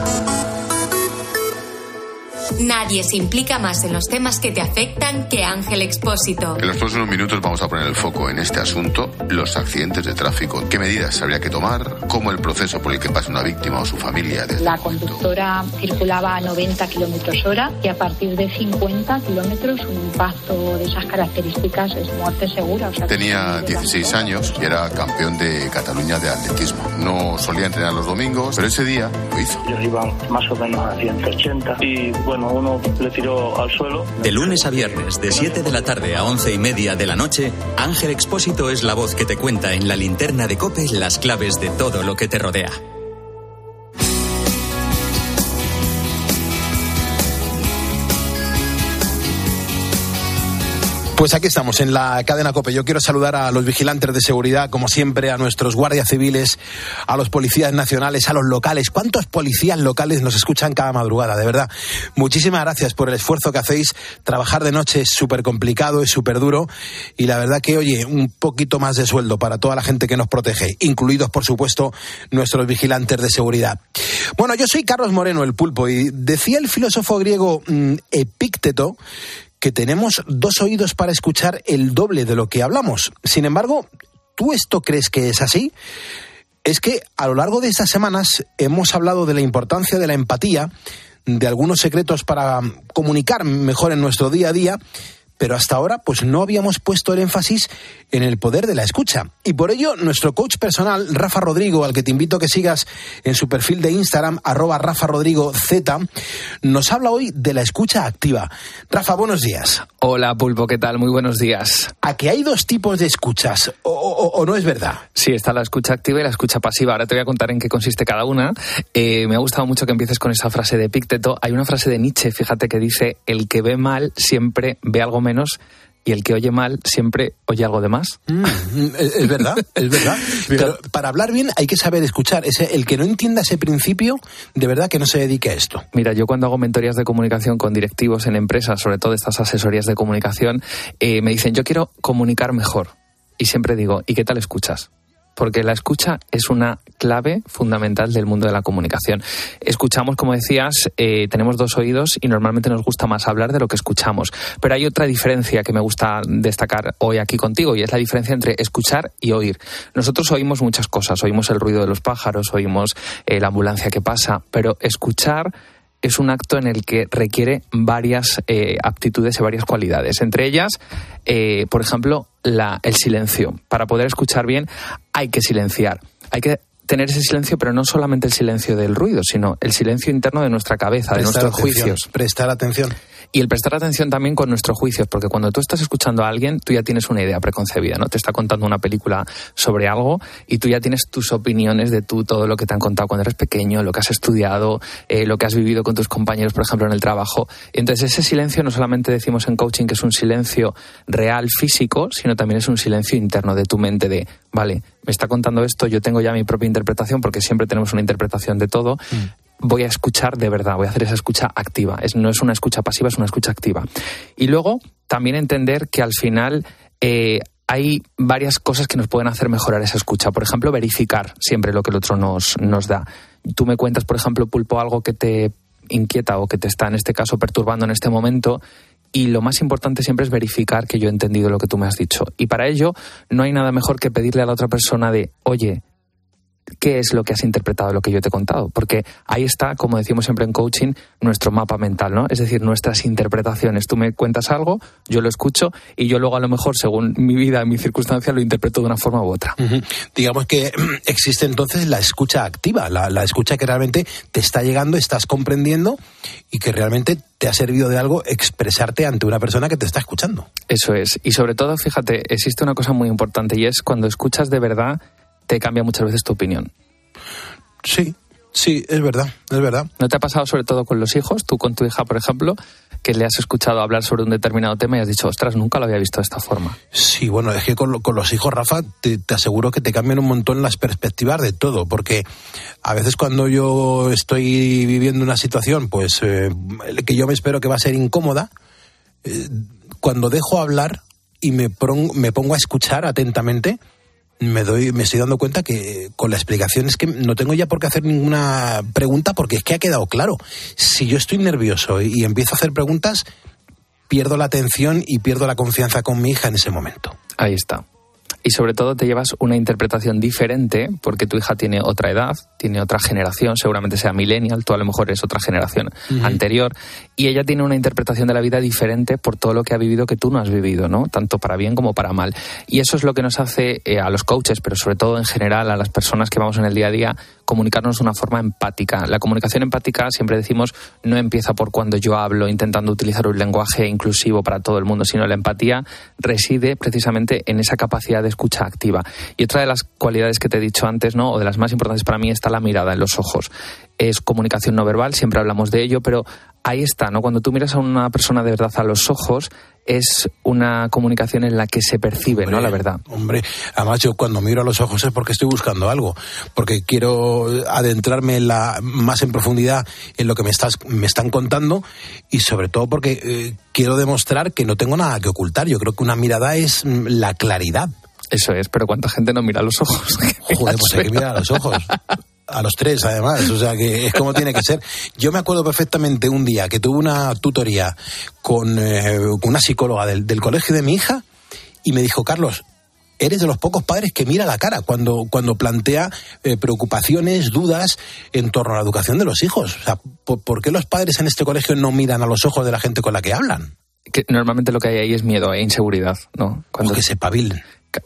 Nadie se implica más en los temas que te afectan que Ángel Expósito. En los próximos minutos vamos a poner el foco en este asunto, los accidentes de tráfico, qué medidas habría que tomar, cómo el proceso por el que pasa una víctima o su familia. desde- La conductora circulaba a 90 kilómetros hora y a partir de 50 kilómetros un impacto de esas características es muerte segura. O sea, Tenía 16 años y era campeón de Cataluña de atletismo. No solía entrenar los domingos, pero ese día lo hizo. Yo iba más o menos a 180 y bueno, uno le tiró al suelo. De lunes a viernes, de 7 de la tarde a 11 y media de la noche, Ángel Expósito es la voz que te cuenta en la linterna de Cope las claves de todo lo que te rodea. Pues aquí estamos en la cadena COPE. Yo quiero saludar a los vigilantes de seguridad, como siempre, a nuestros guardias civiles, a los policías nacionales, a los locales. ¿Cuántos policías locales nos escuchan cada madrugada? De verdad, muchísimas gracias por el esfuerzo que hacéis. Trabajar de noche es súper complicado, es súper duro. Y la verdad que, oye, un poquito más de sueldo para toda la gente que nos protege, incluidos, por supuesto, nuestros vigilantes de seguridad. Bueno, yo soy Carlos Moreno, el pulpo, y decía el filósofo griego mm, Epícteto que tenemos dos oídos para escuchar el doble de lo que hablamos. Sin embargo, ¿tú esto crees que es así? Es que a lo largo de estas semanas hemos hablado de la importancia de la empatía, de algunos secretos para comunicar mejor en nuestro día a día, pero hasta ahora pues no habíamos puesto el énfasis en el poder de la escucha. Y por ello, nuestro coach personal, Rafa Rodrigo, al que te invito a que sigas en su perfil de Instagram, arroba Rafa Rodrigo Z, nos habla hoy de la escucha activa. Rafa, buenos días. Hola Pulpo, ¿qué tal? Muy buenos días. ¿A que hay dos tipos de escuchas? ¿O, o- o no es verdad? Sí, está la escucha activa y la escucha pasiva. Ahora te voy a contar en qué consiste cada una. Eh, me ha gustado mucho que empieces con esa frase de Epícteto. Hay una frase de Nietzsche, fíjate, que dice, el que ve mal siempre ve algo menos y el que oye mal siempre oye algo de más. Mm, es es verdad, es verdad. Pero para hablar bien hay que saber escuchar. Ese, el que no entienda ese principio, de verdad que no se dedique a esto. Mira, yo cuando hago mentorías de comunicación con directivos en empresas, sobre todo estas asesorías de comunicación, eh, me dicen, yo quiero comunicar mejor. Y siempre digo, ¿y qué tal escuchas? Porque la escucha es una clave fundamental del mundo de la comunicación. Escuchamos, como decías, eh, tenemos dos oídos y normalmente nos gusta más hablar de lo que escuchamos. Pero hay otra diferencia que me gusta destacar hoy aquí contigo y es la diferencia entre escuchar y oír. Nosotros oímos muchas cosas, oímos el ruido de los pájaros, oímos eh, la ambulancia que pasa, pero escuchar es un acto en el que requiere varias eh, aptitudes y varias cualidades. Entre ellas, eh, por ejemplo, la- el silencio. Para poder escuchar bien hay que silenciar. Hay que tener ese silencio, pero no solamente el silencio del ruido, sino el silencio interno de nuestra cabeza, de nuestros atención, juicios. Prestar atención. Y el prestar atención también con nuestros juicios, porque cuando tú estás escuchando a alguien, tú ya tienes una idea preconcebida, ¿no? Te está contando una película sobre algo y tú ya tienes tus opiniones de tú, todo lo que te han contado cuando eres pequeño, lo que has estudiado, eh, lo que has vivido con tus compañeros, por ejemplo, en el trabajo. Entonces, ese silencio no solamente decimos en coaching que es un silencio real, físico, sino también es un silencio interno de tu mente de, vale, me está contando esto, yo tengo ya mi propia interpretación, porque siempre tenemos una interpretación de todo voy a escuchar de verdad, voy a hacer esa escucha activa. Es, no es una escucha pasiva, es una escucha activa. Y luego también entender que al final eh, hay varias cosas que nos pueden hacer mejorar esa escucha. Por ejemplo, verificar siempre lo que el otro nos, nos da. Tú me cuentas, por ejemplo, Pulpo, algo que te inquieta o que te está en este caso perturbando en este momento. Y lo más importante siempre es verificar que yo he entendido lo que tú me has dicho. Y para ello no hay nada mejor que pedirle a la otra persona de, oye, qué es lo que has interpretado de lo que yo te he contado. Porque ahí está, como decimos siempre en coaching, nuestro mapa mental, ¿no? Es decir, nuestras interpretaciones. Tú me cuentas algo, yo lo escucho y yo luego a lo mejor, según mi vida, mi circunstancia, lo interpreto de una forma u otra. Digamos que existe entonces la escucha activa, la, la escucha que realmente te está llegando, estás comprendiendo y que realmente te ha servido de algo expresarte ante una persona que te está escuchando. Eso es. Y sobre todo, fíjate, existe una cosa muy importante y es cuando escuchas de verdad, te cambia muchas veces tu opinión. Sí. Sí, es verdad, es verdad. ¿No te ha pasado sobre todo con los hijos? Tú con tu hija, por ejemplo, que le has escuchado hablar sobre un determinado tema y has dicho, ostras, nunca lo había visto de esta forma. Sí, bueno, es que con, lo- con los hijos, Rafa, te, te aseguro que te cambian un montón las perspectivas de todo, porque a veces cuando yo estoy viviendo una situación, pues eh, que yo me espero que va a ser incómoda, eh, cuando dejo hablar y me, pron- me pongo a escuchar atentamente, me doy, me estoy dando cuenta que con la explicación es que no tengo ya por qué hacer ninguna pregunta porque es que ha quedado claro. Si yo estoy nervioso y, y empiezo a hacer preguntas, pierdo la atención y pierdo la confianza con mi hija en ese momento. Ahí está. Y sobre todo te llevas una interpretación diferente porque tu hija tiene otra edad, tiene otra generación, seguramente sea millennial, tú a lo mejor eres otra generación anterior, y ella tiene una interpretación de la vida diferente por todo lo que ha vivido que tú no has vivido, ¿no? Tanto para bien como para mal. Y eso es lo que nos hace eh, a los coaches, pero sobre todo en general a las personas que vamos en el día a día, comunicarnos de una forma empática. La comunicación empática, siempre decimos, no empieza por cuando yo hablo intentando utilizar un lenguaje inclusivo para todo el mundo, sino la empatía reside precisamente en esa capacidad de escucha activa. Y otra de las cualidades que te he dicho antes, ¿no? o de las más importantes para mí, está la mirada en los ojos. Es comunicación no verbal, siempre hablamos de ello, pero ahí está, ¿no? Cuando tú miras a una persona de verdad a los ojos, es una comunicación en la que se percibe, ¿no? La verdad. Hombre, además yo cuando miro a los ojos es porque estoy buscando algo, porque quiero adentrarme en la, más en profundidad en lo que me, estás, me están contando y sobre todo porque eh, quiero demostrar que no tengo nada que ocultar. Yo creo que una mirada es mm, la claridad. Eso es, pero ¿cuánta gente no mira a los ojos? Joder, pues hay que mirar a los ojos. A los tres, además. O sea, que es como tiene que ser. Yo me acuerdo perfectamente un día que tuve una tutoría con, eh, con una psicóloga del, del colegio de mi hija y me dijo, Carlos, eres de los pocos padres que mira la cara cuando, cuando plantea eh, preocupaciones, dudas en torno a la educación de los hijos. O sea, ¿por, por qué los padres en este colegio no miran a los ojos de la gente con la que hablan? Que normalmente lo que hay ahí es miedo e inseguridad, ¿no? Cuando que se.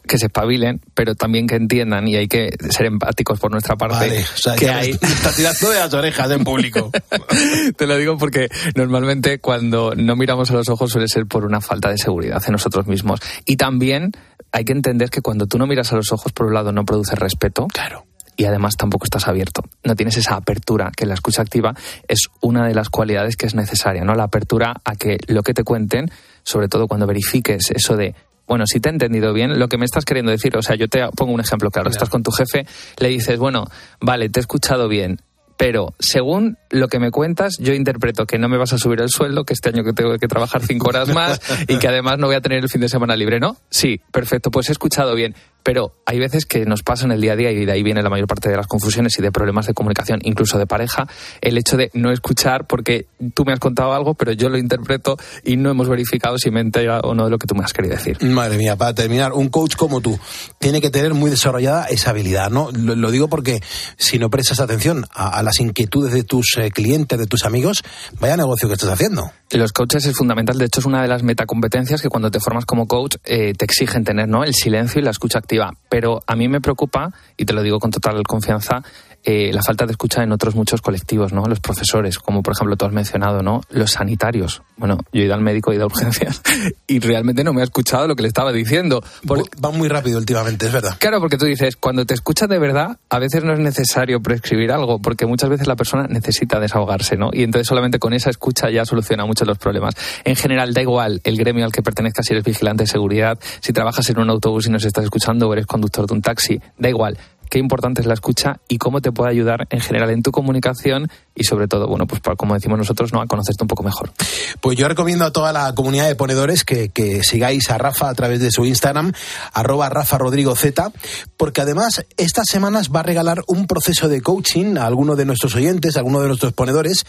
Que se espabilen, pero también que entiendan y hay que ser empáticos por nuestra parte. Vale, o sea, que hay... está tirando de las orejas en público. Te lo digo porque normalmente cuando no miramos a los ojos suele ser por una falta de seguridad en nosotros mismos. Y también hay que entender que cuando tú no miras a los ojos, por un lado, no produces respeto. Claro. Y además tampoco estás abierto. No tienes esa apertura, que la escucha activa es una de las cualidades que es necesaria, ¿no? La apertura a que lo que te cuenten, sobre todo cuando verifiques eso de bueno, si te he entendido bien, lo que me estás queriendo decir, o sea, yo te pongo un ejemplo claro, estás con tu jefe, le dices, bueno, vale, te he escuchado bien, pero según lo que me cuentas, yo interpreto que no me vas a subir el sueldo, que este año que tengo que trabajar cinco horas más y que además no voy a tener el fin de semana libre, ¿no? Sí, perfecto, pues he escuchado bien. Pero hay veces que nos pasa en el día a día y de ahí viene la mayor parte de las confusiones y de problemas de comunicación, incluso de pareja, el hecho de no escuchar porque tú me has contado algo, pero yo lo interpreto y no hemos verificado si me he enterado o no de lo que tú me has querido decir. Madre mía, para terminar, un coach como tú tiene que tener muy desarrollada esa habilidad, ¿no? Lo, lo digo porque si no prestas atención a, a las inquietudes de tus eh, clientes, de tus amigos, vaya negocio que estás haciendo. Los coaches es fundamental, de hecho es una de las metacompetencias que cuando te formas como coach eh, te exigen tener, ¿no? El silencio y la escucha activa. Pero a mí me preocupa, y te lo digo con total confianza, eh, la falta de escucha en otros muchos colectivos, ¿no? Los profesores, como por ejemplo tú has mencionado, ¿no? Los sanitarios. Bueno, yo he ido al médico, he ido a urgencias y realmente no me ha escuchado lo que le estaba diciendo. Por- Va muy rápido últimamente, es verdad. Claro, porque tú dices, cuando te escuchas de verdad, a veces no es necesario prescribir algo, porque muchas veces la persona necesita desahogarse, ¿no? Y entonces solamente con esa escucha ya soluciona muchos los problemas. En general, da igual el gremio al que pertenezcas, si eres vigilante de seguridad, si trabajas en un autobús y nos estás escuchando o eres conductor de un taxi, da igual. Qué importante es la escucha y cómo te puede ayudar en general en tu comunicación y sobre todo, bueno, pues para, como decimos nosotros, ¿no? A conocerte un poco mejor. Pues yo recomiendo a toda la comunidad de ponedores que, que sigáis a Rafa a través de su Instagram, arroba Rafa Rodrigo Z, porque además estas semanas va a regalar un proceso de coaching a alguno de nuestros oyentes, a alguno de nuestros ponedores.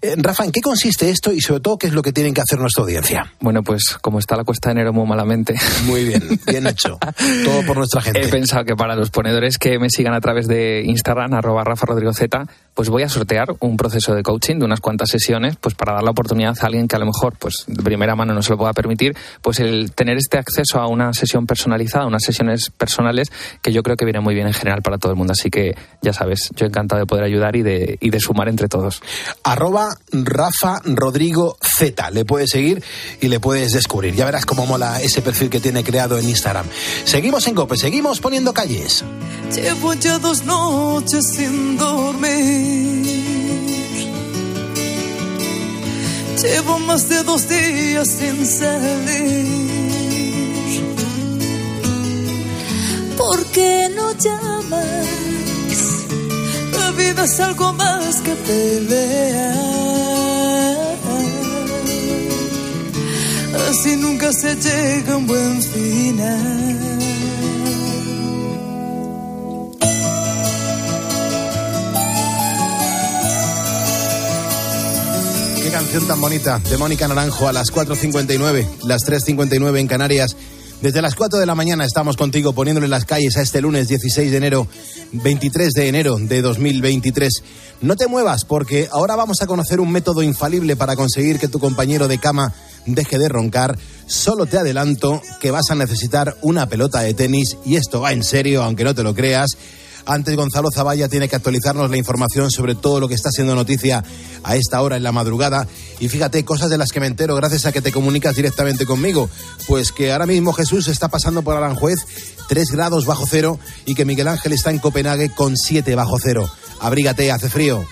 Eh, Rafa, ¿en qué consiste esto y sobre todo qué es lo que tienen que hacer nuestra audiencia? Bueno, pues como está la cuesta de enero muy malamente. Muy bien, bien hecho. Todo por nuestra gente. He pensado que para los ponedores que me sigan a través de Instagram, arroba Rafa Rodrigo Z, pues voy a sortear un proceso de coaching de unas cuantas sesiones, pues para dar la oportunidad a alguien que a lo mejor, pues de primera mano no se lo pueda permitir, pues el tener este acceso a una sesión personalizada, unas sesiones personales, que yo creo que viene muy bien en general para todo el mundo. Así que ya sabes, yo encantado de poder ayudar y de, y de sumar entre todos. arroba Rafa Rodrigo Z. Le puedes seguir y le puedes descubrir. Ya verás cómo mola ese perfil que tiene creado en Instagram. Seguimos en COPE, seguimos poniendo calles. Llevo ya dos noches sin dormir. Llevo más de dos días sin salir. ¿Por qué no llamas? La vida es algo más que pelea. Así nunca se llega a un buen final. Canción tan bonita de Mónica Naranjo a las 4.59, las 3.59 en Canarias. Desde las 4 de la mañana estamos contigo poniéndole las calles a este lunes 16 de enero, 23 de enero de 2023. No te muevas porque ahora vamos a conocer un método infalible para conseguir que tu compañero de cama deje de roncar. Solo te adelanto que vas a necesitar una pelota de tenis y esto va en serio, aunque no te lo creas. Antes Gonzalo Zavalla tiene que actualizarnos la información sobre todo lo que está siendo noticia a esta hora en la madrugada. Y fíjate, cosas de las que me entero gracias a que te comunicas directamente conmigo. Pues que ahora mismo Jesús está pasando por Aranjuez 3 grados bajo cero y que Miguel Ángel está en Copenhague con 7 bajo cero. Abrígate, hace frío.